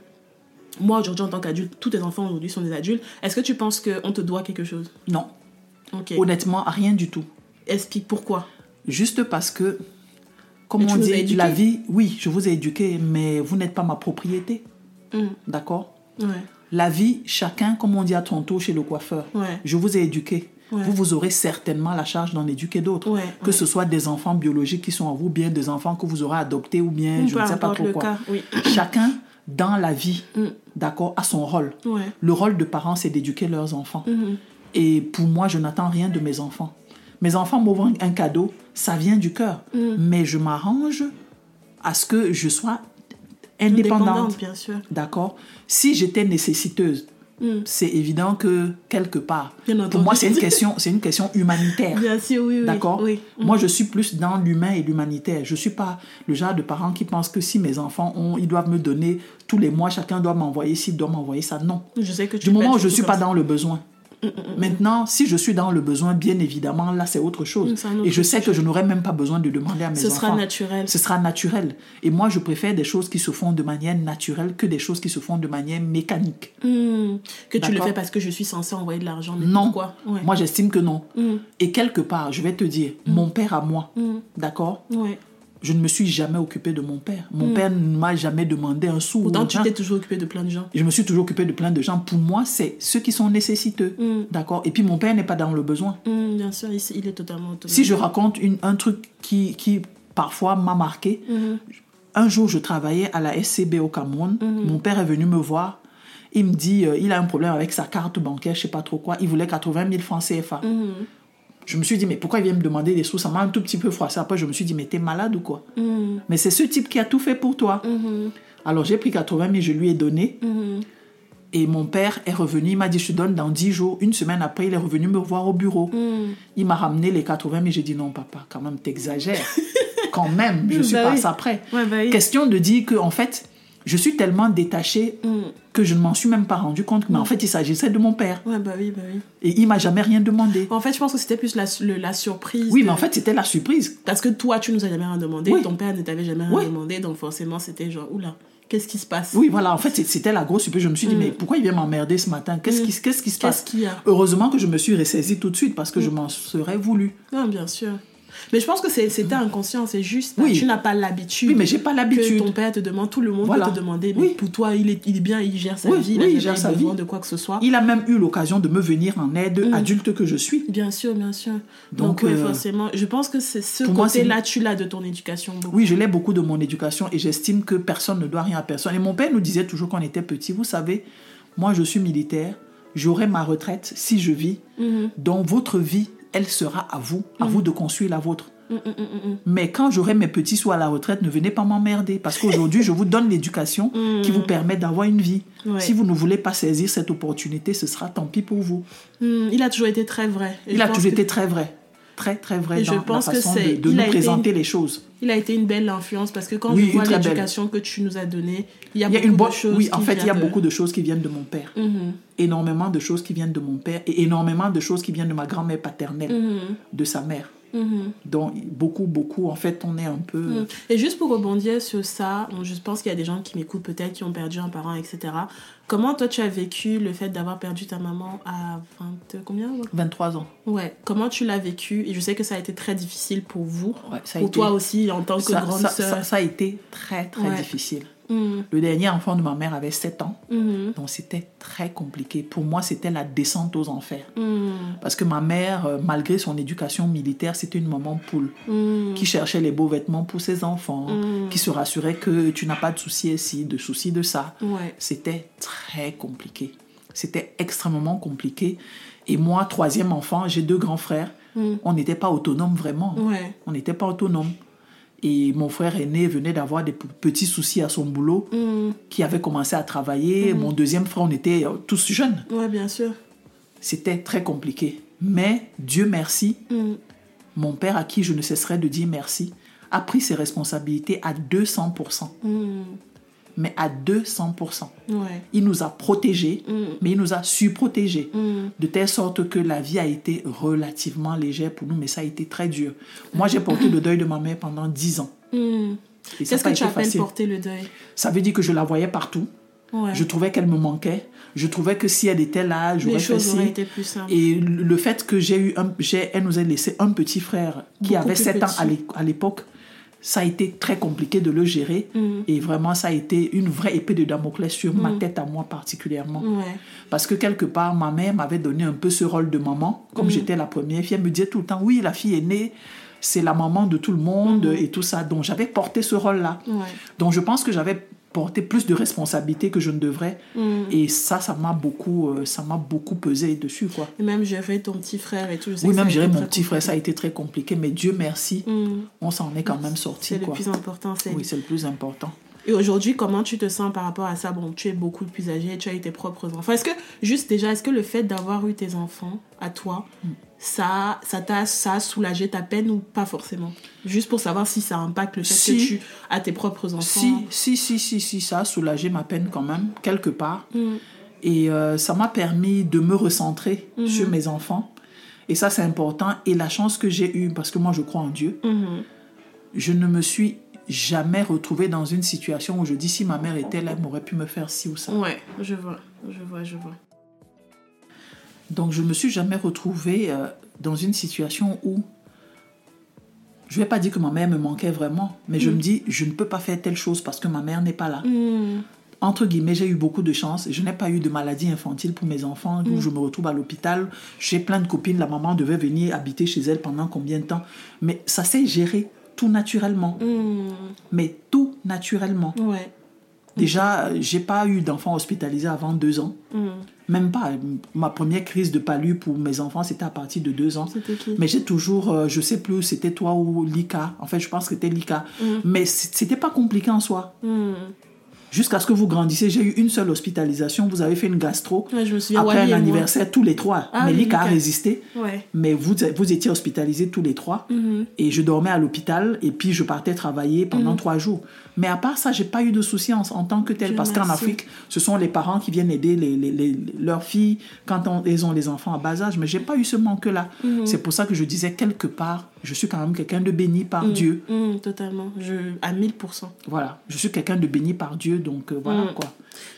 moi aujourd'hui en tant qu'adulte, tous tes enfants aujourd'hui sont des adultes, est-ce que tu penses qu'on te doit quelque chose? Non. Honnêtement, rien du tout. Explique pourquoi. Juste parce que, comme Mais on dit, la vie, oui, je vous ai éduqué, mais vous n'êtes pas ma propriété. Hum, D'accord? Ouais. La vie, chacun, comme on dit à tantôt chez le coiffeur, Ouais. je vous ai éduqué. Ouais. Vous, vous aurez certainement la charge d'en éduquer d'autres. Ouais, que ce soit des enfants biologiques qui sont en vous, bien des enfants que vous aurez adoptés ou bien je ne sais pas trop quoi. cas, oui. Chacun, dans la vie, Mm. d'accord, a son rôle. Le rôle de parents, c'est d'éduquer leurs enfants. Mhm. Et pour moi, je n'attends rien de mes enfants. Mes enfants m'ouvrent un cadeau, ça vient du cœur. Mm. Mais je m'arrange à ce que je sois indépendante. Indépendante, bien sûr. D'accord Si j'étais nécessiteuse, Mm. c'est évident que quelque part, pour moi, c'est une question, c'est une question humanitaire. Bien sûr, oui, oui. D'accord? Oui. Moi, je suis plus dans l'humain et l'humanitaire. Je ne suis pas le genre de parent qui pense que si mes enfants ont, ils doivent me donner tous les mois, chacun doit m'envoyer ci, doit m'envoyer ça. Non. Je sais que tu Du moment où je suis pas ça. dans le besoin. Maintenant, si je suis dans le besoin, bien évidemment, là, c'est autre chose. Autre Et je sais que je n'aurai même pas besoin de demander à mes Ce enfants. sera naturel. Ce sera naturel. Et moi, je préfère des choses qui se font de manière naturelle que des choses qui se font de manière mécanique. Hmm. Que tu le fais parce que je suis censée envoyer de l'argent. Non. Ouais. Moi, j'estime que non. Hmm. Et quelque part, je vais te dire, mon père à moi, Hmm. d'accord Ouais. Je ne me suis jamais occupée de mon père. Mon père ne m'a jamais demandé un sou. ou Pourtant, tu t'es toujours occupé de plein de gens. Je me suis toujours occupée de plein de gens. Pour moi, c'est ceux qui sont nécessiteux. Mm. D'accord Et puis, mon père n'est pas dans le besoin. Hmm, bien sûr, il, il est totalement autonome. Si je raconte une- un truc qui, qui parfois m'a marqué, un jour, je travaillais à la SCB au Cameroun. Mon père est venu me voir. Il me dit, euh, il a un problème avec sa carte bancaire, je sais pas trop quoi. Il voulait 80 000 francs CFA. Je me suis dit, mais pourquoi il vient me demander des sous? Ça m'a un tout petit peu froissé. Après, je me suis dit, mais t'es malade ou quoi? Hmm. Mais c'est ce type qui a tout fait pour toi. Mhm. Alors, j'ai pris 80 000, je lui ai donné. Mhm. Et mon père est revenu, il m'a dit, je te donne dans 10 jours. Une semaine après, il est revenu me voir au bureau. Hmm. Il m'a ramené les 80 000. J'ai dit, non, papa, quand même, t'exagères. quand même, je suis Bah pas oui. ça prêt. Ouais, bah oui. Question de dire que, en fait, je suis tellement détachée Hmm. que je ne m'en suis même pas rendu compte. Mais en fait, il s'agissait de mon père. Ouais, bah oui, bah oui. Et il m'a jamais rien demandé. En fait, je pense que c'était plus la, le- la surprise. Oui, de- mais en fait, c'était la surprise. Parce que toi, tu nous as jamais rien demandé, Oui. ton père ne t'avait jamais rien Oui. demandé, donc forcément, c'était genre, oula, qu'est-ce qui se passe? Oui, voilà, en fait, c'était la grosse surprise. Je me suis dit, mais pourquoi il vient m'emmerder ce matin? Qu'est-ce qui, qu'est-ce qui se Mm. Passe? y a? Heureusement que je me suis ressaisie tout de suite parce que Mm. je m'en serais voulu. Non, bien sûr. Mais je pense que c'était inconscient, c'est juste. bah, Oui. Tu n'as pas l'habitude. Oui, mais j'ai pas l'habitude. ton père te demande, tout le monde Voilà. peut te demander, mais Oui. pour toi, il est, il est bien, il gère sa Oui, vie, il a gère sa besoin vie. de quoi que ce soit. Il a même eu l'occasion de me venir en aide, Mm. adulte que je suis. Bien sûr, bien sûr. Donc, euh, forcément, je pense que c'est ce côté-là, tu l'as de ton éducation beaucoup. Oui, je l'ai beaucoup de mon éducation et j'estime que personne ne doit rien à personne. Et mon père nous disait toujours quand on était petit, vous savez, moi je suis militaire, j'aurai ma retraite si je vis. Mhm. Donc votre vie, elle sera à vous, à vous de construire la vôtre. Mm, mm, mm, mm. Mais quand j'aurai mes petits sous à la retraite, ne venez pas m'emmerder. Parce qu'aujourd'hui, je vous donne l'éducation qui vous permet d'avoir une vie. Mm. Ouais. Si vous ne voulez pas saisir cette opportunité, ce sera tant pis pour vous. Mm, Il a toujours été très vrai. Et Il a toujours que- été très vrai. Très, très vrai Et je dans pense la que façon c'est- de, nous présenter une- les choses. Il a été une belle influence parce que quand Oui, je vois l'éducation que tu nous as donnée, il y a Il y a beaucoup une bonne... de choses. Oui, en fait, il y a de- beaucoup de choses qui viennent de mon père. Mhm, Énormément de choses qui viennent de mon père et énormément de choses qui viennent de ma grand-mère paternelle, mhm, de sa mère. Mhm. Donc, beaucoup, beaucoup, en fait, on est un peu... Mhm. Et juste pour rebondir sur ça, je pense qu'il y a des gens qui m'écoutent peut-être, qui ont perdu un parent, etc. Comment toi, tu as vécu le fait d'avoir perdu ta maman à 20... Combien 23 ans. Ouais. Comment tu l'as vécu? Et je sais que ça a été très difficile pour vous. pour toi aussi, en tant que grande ça, sœur. Ça, a été très, très difficile. Mm. Le dernier enfant de ma mère avait 7 ans. Mm-hmm. Donc c'était très compliqué. Pour moi, c'était la descente aux enfers. Mm. Parce que ma mère, euh, malgré son éducation militaire, c'était une maman poule mm. qui cherchait les beaux vêtements pour ses enfants, qui se rassurait que tu n'as pas de soucis ici, de soucis de ça. C'était très compliqué. C'était extrêmement compliqué. Et moi, troisième enfant, j'ai deux grands frères. On n'était pas autonome vraiment. On n'était pas autonome. Et mon frère aîné venait d'avoir des petits soucis à son boulot, mm. qui avait commencé à travailler. Mm. Mon deuxième frère, on était euh, tous jeunes. Oui, bien sûr. C'était très compliqué. Mais Dieu merci, mm. mon père, à qui je ne cesserai de dire merci, a pris ses responsabilités à 200% mais à 200%. Il nous a protégés, mm. mais il nous a su protéger, mm. de telle sorte que la vie a été relativement légère pour nous, mais ça a été très dur. Moi, j'ai porté le deuil de ma mère pendant 10 ans. Mm. Qu'est-ce que tu appelles porter le deuil? Ça veut dire que je la voyais partout. Je trouvais qu'elle me manquait. Je trouvais que si elle était là, j'aurais fait ça. plus simples. Et le fait que j'ai eu un, elle nous a laissé un petit frère qui avait 7 ans à l'époque ça a été très compliqué de le gérer. Mm. Et vraiment, ça a été une vraie épée de Damoclès sur ma mm. tête à moi particulièrement. Parce que quelque part, ma mère m'avait donné un peu ce rôle de maman, comme mm. j'étais la première fille. Elle me disait tout le temps, oui, la fille est née, c'est la maman de tout le monde et tout ça. Donc j'avais porté ce rôle-là. Donc je pense que j'avais porter plus de responsabilités que je ne devrais. Mm. Et ça, ça m'a beaucoup, euh, ça m'a beaucoup pesé dessus, quoi. Et même gérer ton petit frère et tout. Oui, même gérer mon petit frère, ça a été très compliqué. Mais Dieu merci, mm. on s'en est quand même sorti. C'est le plus important. Oui, c'est le plus important. Et aujourd'hui, comment tu te sens par rapport à ça? Bon, tu es beaucoup plus âgé, tu as eu tes propres enfants. Est-ce que, juste déjà, est-ce que le fait d'avoir eu tes enfants à toi, mm. ça ça t'a ça soulagé ta peine ou pas forcément? Juste pour savoir si ça impacte le fait que tu as tes propres enfants. Si, si, si, si, si, ça a soulagé ma peine quand même, quelque part. Mm. Et euh, ça m'a permis de me recentrer mm-hmm. sur mes enfants. Et ça, c'est important. Et la chance que j'ai eue, parce que moi, je crois en Dieu, mm-hmm. je ne me suis jamais retrouvé dans une situation où je dis si ma mère était là, elle m'aurait pu me faire ci ou ça. Ouais, je vois, je vois, je vois. Donc je me suis jamais retrouvée euh, dans une situation où je vais pas dire que ma mère me manquait vraiment, mais je mm. me dis je ne peux pas faire telle chose parce que ma mère n'est pas là. Mm. Entre guillemets, j'ai eu beaucoup de chance. Je n'ai pas eu de maladie infantile pour mes enfants où mm. je me retrouve à l'hôpital. J'ai plein de copines. La maman devait venir habiter chez elle pendant combien de temps? Mais ça s'est géré tout naturellement. Hmm. Mais tout naturellement. Ouais. Déjà, j'ai pas eu d'enfants hospitalisés avant deux ans. Hmm. Même pas. Ma première crise de palu pour mes enfants, c'était à partir de deux ans. Mais j'ai toujours, euh, je sais plus, c'était toi ou Lika. En fait, je pense que c'était Lika. Hmm. Mais c'était pas compliqué en soi jusqu'à ce que vous grandissiez. J'ai eu une seule hospitalisation. Vous avez fait une gastro. je me après un anniversaire, tous les trois. Ah, mais a résisté. Mais vous, vous étiez hospitalisés tous les trois. Mm-hmm. Et je dormais à l'hôpital. Et puis, je partais travailler pendant mm-hmm. trois jours. Mais à part ça, j'ai pas eu de soucis en, tant que tel. parce qu'en Afrique, ce sont les parents qui viennent aider les, les, leurs filles quand on, elles ont les enfants à bas âge. Mais j'ai pas eu ce manque-là. Mm-hmm. C'est pour ça que je disais quelque part, je suis quand même quelqu'un de béni par Dieu. totalement. Je, à 1000%. Voilà. Je suis quelqu'un de béni par Dieu. Donc euh, voilà quoi.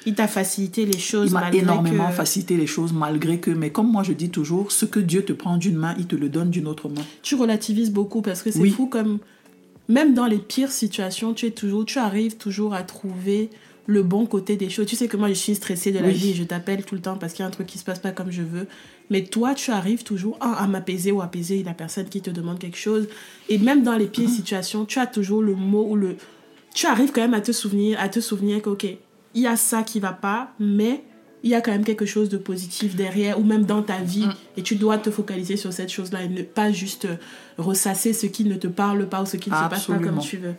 Il t'a facilité les choses. Il m'a énormément facilité les choses malgré que, mais comme moi je dis toujours, ce que Dieu te prend d'une main, il te le donne d'une autre main. Tu relativises beaucoup parce que c'est fou comme, même dans les pires situations, tu es toujours, tu arrives toujours à trouver le bon côté des choses. Tu sais que moi je suis stressée de la vie, je t'appelle tout le temps parce qu'il y a un truc qui se passe pas comme je veux. Mais toi, tu arrives toujours à m'apaiser ou apaiser la personne qui te demande quelque chose. Et même dans les pires mm-hmm. situations, tu as toujours le mot ou le, tu arrives quand même à te souvenir, à te souvenir que, ok, il y a ça qui va pas, mais il y a quand même quelque chose de positif derrière, ou même dans ta vie, mm. et tu dois te focaliser sur cette chose-là et ne pas juste ressasser ce qui ne te parle pas ou ce qui ne se passe pas comme tu veux.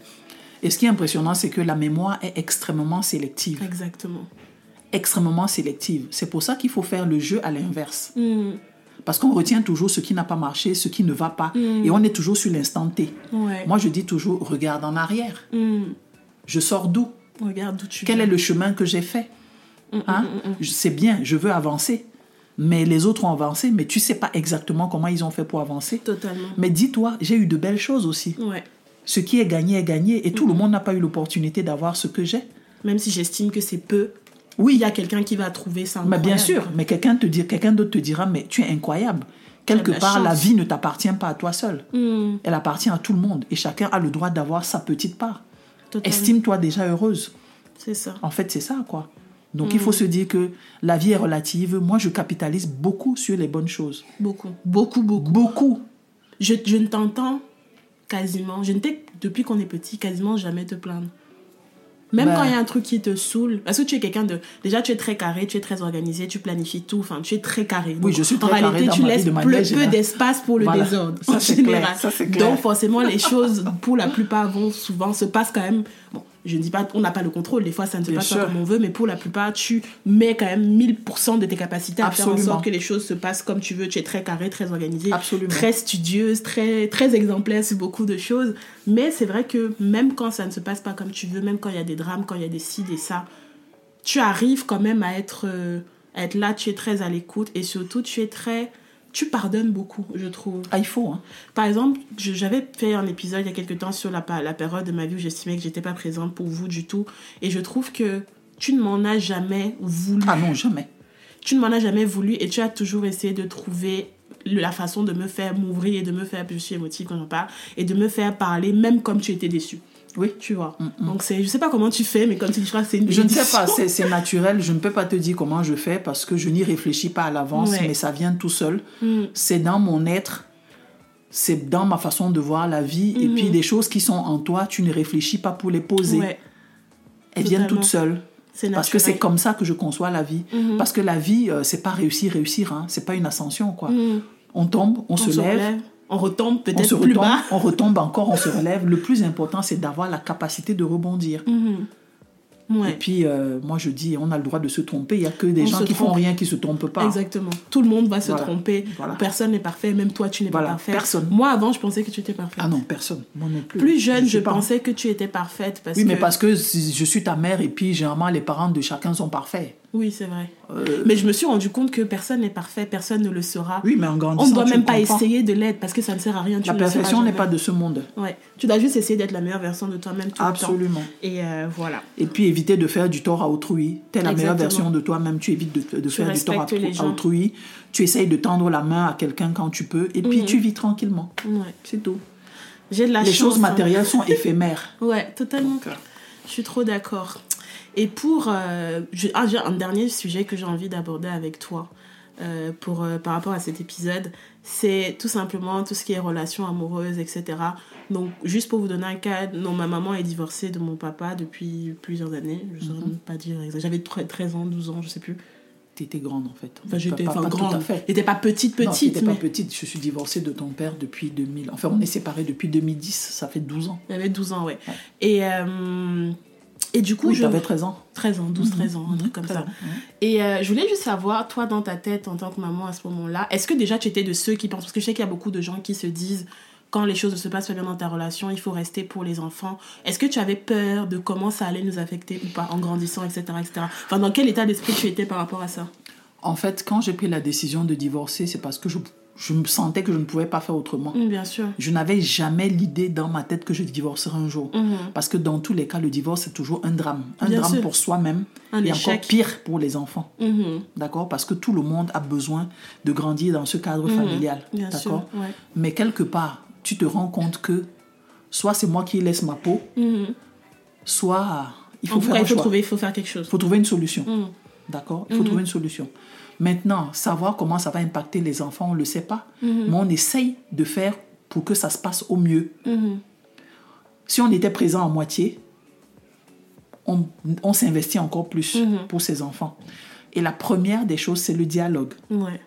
Et ce qui est impressionnant, c'est que la mémoire est extrêmement sélective. Exactement. Extrêmement sélective. C'est pour ça qu'il faut faire le jeu à l'inverse. Mm. Parce qu'on retient toujours ce qui n'a pas marché, ce qui ne va pas. Mm. Et on est toujours sur l'instant T. Moi, je dis toujours, regarde en arrière. Je sors d'où? Regarde d'où tu Quel est le chemin que j'ai fait? Hein? Mm, C'est bien, je veux avancer. mais les autres ont avancé, mais tu sais pas exactement comment ils ont fait pour avancer. Totalement. Mais dis-toi, j'ai eu de belles choses aussi. Ouais. Ce qui est gagné est gagné et tout le monde n'a pas eu l'opportunité d'avoir ce que j'ai. Même si j'estime que c'est peu, Oui, il y a quelqu'un qui va trouver ça mais bien sûr, mais quelqu'un te dit, quelqu'un d'autre te dira, mais tu es incroyable. Quelque part, la vie ne t'appartient pas à toi seul. Elle appartient à tout le monde et chacun a le droit d'avoir sa petite part. Estime-toi déjà heureuse. C'est ça. En fait, c'est ça, quoi. Donc, il faut se dire que la vie est relative. Moi, je capitalise beaucoup sur les bonnes choses. Beaucoup. Beaucoup, beaucoup. Beaucoup. Je, je ne t'entends quasiment, je ne t'ai, depuis qu'on est petit, quasiment jamais te plaindre. Même Ben. quand il y a un truc qui te saoule, parce que tu es quelqu'un de. Déjà, tu es très carré, tu es très organisé, tu planifies tout, enfin, tu es très carré. Oui, je suis très En réalité, tu laisses peu, peu d'espace pour le Voilà. désordre, Ça, en c'est clair. général. Ça, c'est clair. Donc, forcément, les choses, pour la plupart, vont souvent se passent quand même. Bon, je ne dis pas on n'a pas le contrôle, des fois, ça ne se Bien passe pas comme on veut, mais pour la plupart, tu mets quand même 1000% de tes capacités à faire en sorte que les choses se passent comme tu veux. Tu es très carré, très organisé Absolument. très studieuse, très, très exemplaire sur beaucoup de choses. Mais c'est vrai que même quand ça ne se passe pas comme tu veux, même quand il y a des drames, quand il y a des ci, des ça, tu arrives quand même à être, euh, à être là, tu es très à l'écoute et surtout tu es très... Tu pardonnes beaucoup, je trouve. Ah, il faut, hein. Par exemple, j'avais fait un épisode il y a quelques temps sur la, la période de ma vie où j'estimais que j'étais pas présente pour vous du tout. Et je trouve que tu ne m'en as jamais voulu Ah non, jamais. tu ne m'en as jamais voulu et tu as toujours essayé de trouver la façon de me faire m'ouvrir et de me faire, je suis émotive quand j'en parle, et de me faire parler même comme tu étais déçu. Oui. Tu vois. Donc c'est, je sais pas comment tu fais, mais comme tu dis, c'est une Je ne sais pas, c'est naturel. Je ne peux pas te dire comment je fais parce que je n'y réfléchis pas à l'avance, Ouais. mais ça vient tout seul. Mm. C'est dans mon être, c'est dans ma façon de voir la vie. Et puis, des choses qui sont en toi, tu ne réfléchis pas pour les poser. Mm-hmm. Ouais, Elles viennent toutes seules. Parce que c'est comme ça que je conçois la vie. Mhm. Parce que la vie, euh, c'est pas réussir, réussir. Hein. C'est pas une ascension, quoi. Mm. On tombe, on, On se lève, on retombe peut-être plus retombe, bas. on retombe encore, on se relève. Le plus important, c'est d'avoir la capacité de rebondir. Mhm. Et Ouais. puis, euh, moi, je dis, on a le droit de se tromper. Il y a que des On gens qui font rien qui se trompent pas. Exactement. Tout le monde va se Voilà. tromper. Voilà. Personne n'est parfait, même toi tu n'es Voilà. pas parfait. Personne. Moi avant, je pensais que tu étais parfaite. Ah non, personne. Moi non plus. Plus jeune, je pas- pensais que tu étais parfaite parce Oui, que mais parce que je suis ta mère et puis généralement les parents de chacun sont parfaits. Oui, c'est vrai. Euh, Mais je me suis rendu compte que personne n'est parfait, personne ne le sera. Oui, mais en grandissant, On ne doit même pas comprends. essayer de l'être parce que ça ne sert à rien. Tu La perfection n'est pas de ce monde. Ouais. Tu dois juste essayer d'être la meilleure version de toi-même tout Absolument. le temps. Et euh, voilà. Et puis éviter de faire du tort à autrui. T'es la meilleure version de toi-même, tu évites de, de faire du tort à, autrui. Tu essayes de tendre la main à quelqu'un quand tu peux. Et puis tu vis tranquillement. Ouais. C'est tout. J'ai de la les chance. choses hein. matérielles sont éphémères. Ouais, totalement. Je suis trop d'accord. Et pour. euh, je- ah, un dernier sujet que j'ai envie d'aborder avec toi euh, pour, euh, par rapport à cet épisode, c'est tout simplement tout ce qui est relations amoureuses, etc. Donc, juste pour vous donner un cas, non, ma maman est divorcée de mon papa depuis plusieurs années. Je ne saurais même pas dire. J'avais 13 ans, 12 ans, je sais plus. T'étais grande en fait. Enfin, j'étais Pas- pas grande. à fait. J'étais pas petite, Non, petite, t'étais mais pas petite. Je suis divorcée de ton père depuis 2000. Enfin, on est séparés depuis 2010. Ça fait 12 ans. j'avais 12 ans, ouais. Ouais. Et, euh, et du coup, Oui, je. t'avais 13 ans. 13 ans, 12, 13 ans, un truc comme 13 ça. ans, ouais. Et euh, je voulais juste savoir, toi, dans ta tête, en tant que maman à ce moment-là, est-ce que déjà tu étais de ceux qui pensent, parce que je sais qu'il y a beaucoup de gens qui se disent, quand les choses ne se passent pas bien dans ta relation, il faut rester pour les enfants. Est-ce que tu avais peur de comment ça allait nous affecter ou pas en grandissant, etc. etc. Enfin, dans quel état d'esprit tu étais par rapport à ça? En fait, quand j'ai pris la décision de divorcer, c'est parce que je, je me sentais que je ne pouvais pas faire autrement. Mm, Bien sûr. Je n'avais jamais l'idée dans ma tête que je divorcerais un jour. Mhm. Parce que dans tous les cas, le divorce, c'est toujours un drame. Un Bien drame sûr. pour soi-même Un et échec. encore pire pour les enfants. Mhm. D'accord? Parce que tout le monde a besoin de grandir dans ce cadre familial. Mhm. Bien sûr. D'accord? Ouais. Mais quelque part, tu te rends compte que soit c'est moi qui laisse ma peau, soit il faut En faire cas, un il faut choix. trouver, il faut faire quelque chose. Il faut trouver une solution. Mhm. D'accord? Il faut trouver une solution. Maintenant, savoir comment ça va impacter les enfants, on ne le sait pas. Mhm. Mais on essaye de faire pour que ça se passe au mieux. Mhm. Si on était présent à moitié, on, on s'investit encore plus Mhm. pour ces enfants. Et la première des choses, c'est le dialogue. Ouais.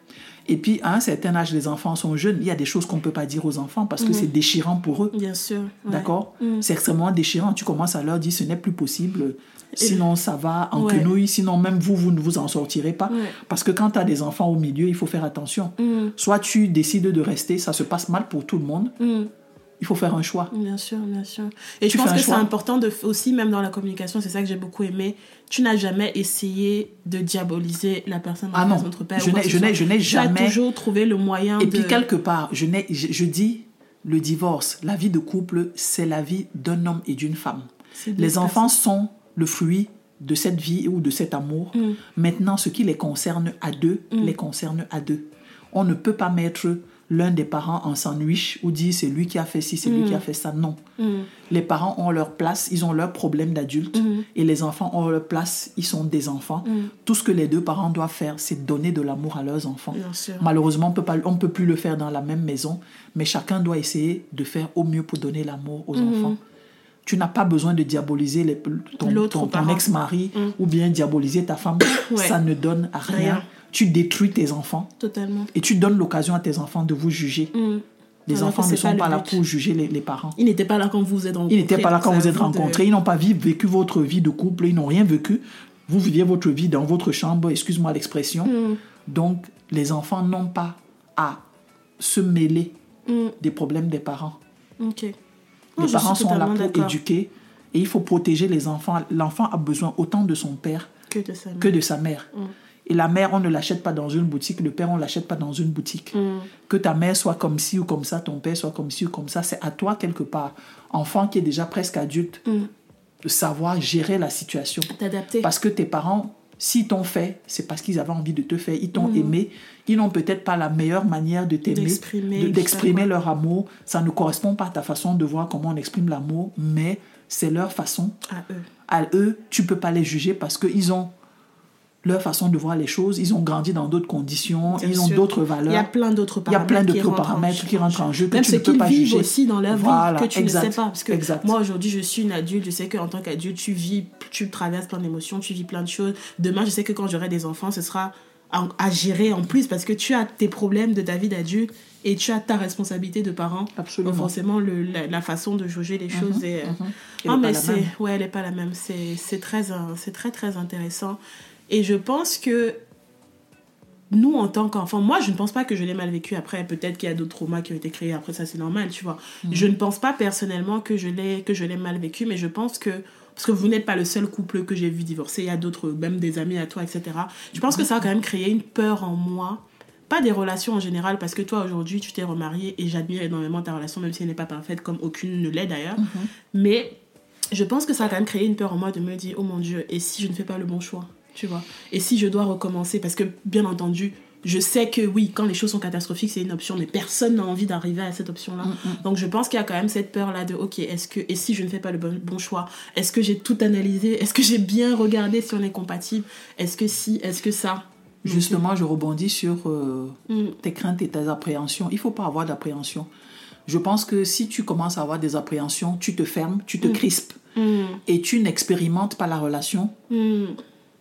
Et puis, à un certain âge, les enfants sont jeunes. Il y a des choses qu'on ne peut pas dire aux enfants parce que c'est déchirant pour eux. Bien sûr. ouais. D'accord? C'est extrêmement déchirant. Tu commences à leur dire ce n'est plus possible. Sinon, ça va en Ouais. quenouille. Sinon, même vous, vous ne vous en sortirez pas. Ouais. Parce que quand tu as des enfants au milieu, il faut faire attention. Mhm. Soit tu décides de rester, ça se passe mal pour tout le monde. Mhm. il faut faire un choix. Bien sûr, bien sûr. Et je pense que c'est important de, aussi, même dans la communication, c'est ça que j'ai beaucoup aimé. Tu n'as jamais essayé de diaboliser la personne ah non, père. Je n'ai, je n'ai, je n'ai jamais. Tu as toujours trouvé le moyen Et puis, quelque part, je, n'ai, je, dis, le divorce, la vie de couple, c'est la vie d'un homme et d'une femme. Les enfants sont le fruit de cette vie ou de cet amour. Mm. Maintenant, ce qui les concerne à deux, mm. les concerne à deux. On ne peut pas mettre l'un des parents en sandwich ou dire c'est lui qui a fait ci, c'est lui qui a mm. fait ça. Non. Les parents ont leur place, ils ont leurs problèmes d'adultes et les enfants ont leur place, ils sont des enfants. Tout ce que les deux parents doivent faire, c'est donner de l'amour à leurs enfants. Malheureusement, on on peut plus le faire dans la même maison, mais chacun doit essayer de faire au mieux pour donner l'amour aux enfants. Tu n'as pas besoin de diaboliser les, ton, ton, ex-mari ou bien diaboliser ta femme. Ça ne donne rien. rien tu détruis tes enfants. Totalement. Et tu donnes l'occasion à tes enfants de vous juger. Mm. Les enfants ne sont pas, là pour juger les, parents. Ils n'étaient pas là quand vous êtes rencontrés. Ils n'étaient pas là quand vous êtes rencontrés. Ils n'ont pas vécu votre vie de couple. Ils n'ont rien vécu. Vous viviez votre vie dans votre chambre, excuse-moi l'expression. Mm. Donc, les enfants n'ont pas à se mêler mm. des problèmes des parents. Les parents sont là pour éduquer et il faut protéger les enfants. L'enfant a besoin autant de son père que de sa mère. Que de sa mère. Et la mère, on ne l'achète pas dans une boutique, le père, on ne l'achète pas dans une boutique. Mm. Que ta mère soit comme ci ou comme ça, ton père soit comme ci ou comme ça, c'est à toi quelque part, enfant qui est déjà presque adulte, mm. de savoir gérer la situation. T'adapter. Parce que tes parents, s'ils t'ont fait, c'est parce qu'ils avaient envie de te faire, ils t'ont mm. aimé, ils n'ont peut-être pas la meilleure manière de t'aimer, d'exprimer leur amour. Ça ne correspond pas à ta façon de voir comment on exprime l'amour, mais c'est leur façon. À eux. À eux, tu peux pas les juger parce qu'ils ont leur façon de voir les choses. Ils ont grandi dans d'autres conditions, ils ont d'autres valeurs. Il y a plein d'autres paramètres, il y a plein d'autres paramètres qui rentrent en jeu que Même tu ne peux pas vivent aussi dans leur vie que tu ne sais pas. Parce que moi aujourd'hui je suis une adulte, je sais qu'en tant qu'adulte tu vis, tu traverses plein d'émotions, tu vis plein de choses. Demain je sais que quand j'aurai des enfants ce sera à, gérer en plus parce que tu as tes problèmes de ta vie d'adulte et tu as ta responsabilité de parent. Absolument. forcément, le, la, façon de jauger les choses mhm, est... Mhm. mais c'est... Ouais, elle n'est pas la même. C'est très, c'est très, très intéressant. Et je pense que nous, en tant qu'enfants, moi, je ne pense pas que je l'ai mal vécu. Après, peut-être qu'il y a d'autres traumas qui ont été créés. Après, ça, c'est normal, tu vois. Mhm. Je ne pense pas personnellement que je l'ai que je l'ai mal vécu, mais je pense que parce que vous n'êtes pas le seul couple que j'ai vu divorcer. Il y a d'autres, même des amis à toi, etc. Je pense que ça a quand même créé une peur en moi. Pas des relations en général, parce que toi, aujourd'hui, tu t'es remarié et j'admire énormément ta relation, même si elle n'est pas parfaite, comme aucune ne l'est d'ailleurs. Mhm. Mais je pense que ça a quand même créé une peur en moi de me dire, oh mon Dieu, et si je ne fais pas le bon choix? Tu vois. Et si je dois recommencer, parce que bien entendu, je sais que oui, quand les choses sont catastrophiques, c'est une option, mais personne n'a envie d'arriver à cette option-là. Mm, mm. Donc je pense qu'il y a quand même cette peur-là de, ok, est-ce que, et si je ne fais pas le bon, bon choix, est-ce que j'ai tout analysé? Est-ce que j'ai bien regardé si on est compatible? Est-ce que si? Est-ce que ça? Justement, je rebondis sur euh, mm. tes craintes et tes appréhensions. Il faut pas avoir d'appréhension. Je pense que si tu commences à avoir des appréhensions, tu te fermes, tu te crispes et tu n'expérimentes pas la relation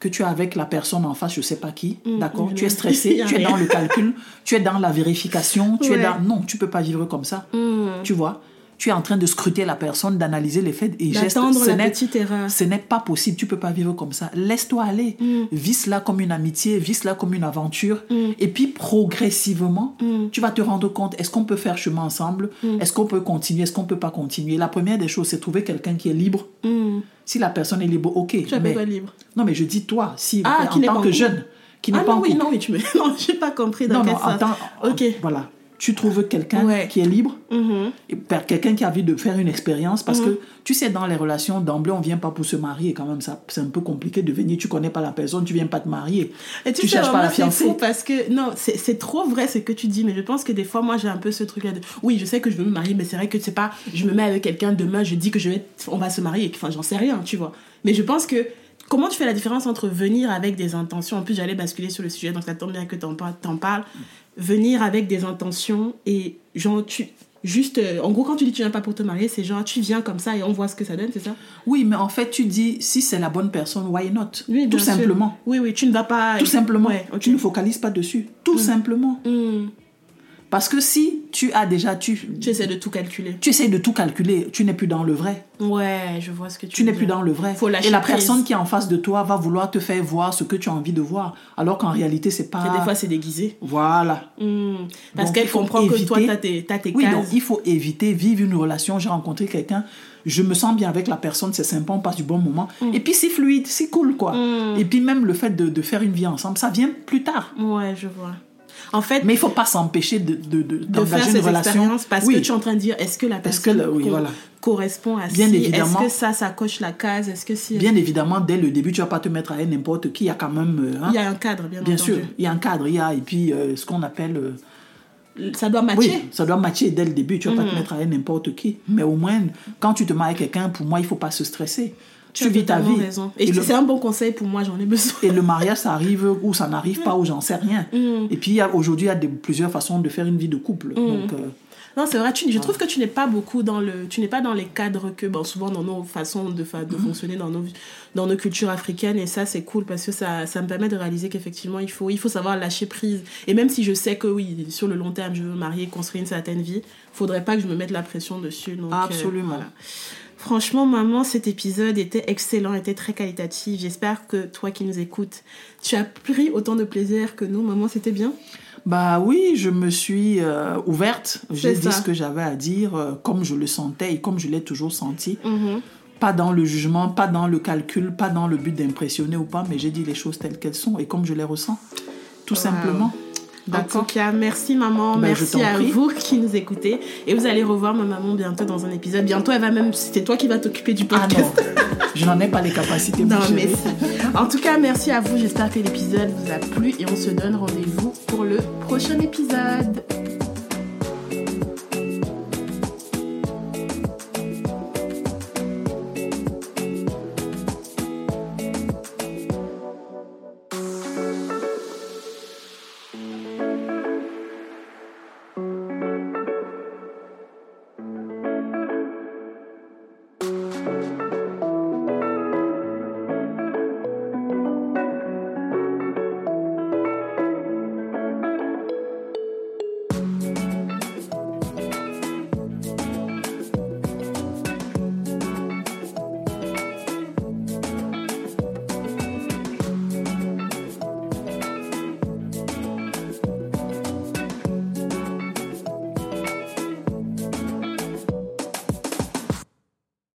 que tu es avec la personne en face, je sais pas qui, mm, d'accord Tu es stressé, tu es dans le calcul, tu es dans la vérification, tu es dans... Non, tu peux pas vivre comme ça, mm. tu vois tu es en train de scruter la personne, d'analyser les faits et gestes. Ce n'est pas possible, tu peux pas vivre comme ça. Laisse-toi aller. Mm. Vis cela comme une amitié, vis cela comme une aventure. Mm. Et puis progressivement, mm. tu vas te rendre compte, est-ce qu'on peut faire chemin ensemble? Est-ce qu'on peut continuer? Est-ce qu'on peut pas continuer? La première des choses, c'est trouver quelqu'un qui est libre. Si la personne est libre, ok. Tu mais... pas libre. Non, mais je dis toi, si ah, en tant que jeune, qui n'est ah, pas non, oui, non, mais tu me... non, j'ai pas compris dans non, quel non, Ok. Voilà tu trouves quelqu'un qui est libre, mm-hmm. quelqu'un qui a envie de faire une expérience, parce mm-hmm. que tu sais, dans les relations d'emblée, on vient pas pour se marier, quand même, ça, c'est un peu compliqué de venir, tu connais pas la personne, tu viens pas te marier, et tu, cherches pas la fiancée. parce que, non, c'est trop vrai ce que tu dis, mais je pense que des fois, moi, j'ai un peu ce truc-là de, oui, je sais que je veux me marier, mais c'est vrai que c'est pas, je me mets avec quelqu'un demain, je dis que je vais, on va se marier, enfin, j'en sais rien, tu vois. Mais je pense que comment tu fais la différence entre venir avec des intentions? En plus, j'allais basculer sur le sujet, donc ça tombe bien que tu en, parles venir avec des intentions et genre tu juste euh, en gros quand tu dis tu viens pas pour te marier c'est genre tu viens comme ça et on voit ce que ça donne c'est ça? Oui mais en fait tu dis si c'est la bonne personne why not? Oui, tout simplement. Oui oui tu ne vas pas tout simplement. Tu ne focalises pas dessus. Tout mm. simplement. Mm. Parce que si tu as déjà... Tu, tu essaies de tout calculer. Tu essaies de tout calculer. Tu n'es plus dans le vrai. Ouais, je vois ce que tu Tu n'es plus dans le vrai. Faut lâcher Et la prise. personne qui est en face de toi va vouloir te faire voir ce que tu as envie de voir. Alors qu'en réalité, c'est pas... Et des fois, c'est déguisé. Voilà. Hmm. Parce qu'elle comprend que toi, éviter- t'as tes, t'as tes Oui, cases. donc il faut éviter, vivre une relation. J'ai rencontré quelqu'un, je me sens bien avec la personne, c'est sympa, on passe du bon moment. Mm. Et puis c'est fluide, c'est cool, quoi. Et puis même le fait de, de faire une vie ensemble, ça vient plus tard. Ouais, je vois. En fait, Mais il faut pas s'empêcher de, de, de, de faire une ces relation. expériences parce Oui. que tu es en train de dire est-ce que la que personne le- oui, co- voilà. correspond à Bien évidemment. Est-ce que ça, ça coche la case? Est-ce que si Bien évidemment, dès le début, tu vas pas te mettre à n'importe qui. Il y a quand même. euh, hein, il y a un cadre, bien, bien entendu. sûr, il y a un cadre, il y a et puis euh, ce qu'on appelle. euh, Ça doit matcher. Oui, ça doit matcher dès le début. Tu vas pas te mettre à n'importe qui. Mais au moins, quand tu te mets avec quelqu'un, pour moi, il faut pas se stresser. Tu, vis ta vie. raison. Et, Et le- c'est un bon conseil pour moi, j'en ai besoin. Et le mariage, ça arrive ou ça n'arrive pas ou j'en sais rien. Mm. Et puis il aujourd'hui, il y a des- plusieurs façons de faire une vie de couple. Donc, euh, Non, c'est vrai, tu, je trouve que tu n'es pas beaucoup dans le. Tu n'es pas dans les cadres que, bon, souvent dans nos façons de, de fonctionner, dans nos, dans nos cultures africaines. Et ça, c'est cool parce que ça, ça me permet de réaliser qu'effectivement, il faut, il faut savoir lâcher prise. Et même si je sais que oui, sur le long terme, je veux me marier, construire une certaine vie, faudrait pas que je me mette la pression dessus. Donc, euh, Absolument. voilà. Franchement, maman, cet épisode était excellent, était très qualitatif. J'espère que toi qui nous écoutes, tu as pris autant de plaisir que nous. Maman, c'était bien? Bah oui, je me suis euh, ouverte. J'ai dit ce que j'avais à dire, euh, comme je le sentais et comme je l'ai toujours senti. Mhm. Pas dans le jugement, pas dans le calcul, pas dans le but d'impressionner ou pas, mais j'ai dit les choses telles qu'elles sont et comme je les ressens. Tout simplement. En tout cas, merci maman, Ben, je merci à prie. vous qui nous écoutez. Et vous allez revoir ma maman bientôt dans un épisode. Bientôt, elle va même. C'est toi qui vas t'occuper du Ah podcast. non, je n'en ai pas les capacités. Non, mais si. En tout cas, merci à vous. J'espère que l'épisode vous a plu et on se donne rendez-vous pour le prochain épisode.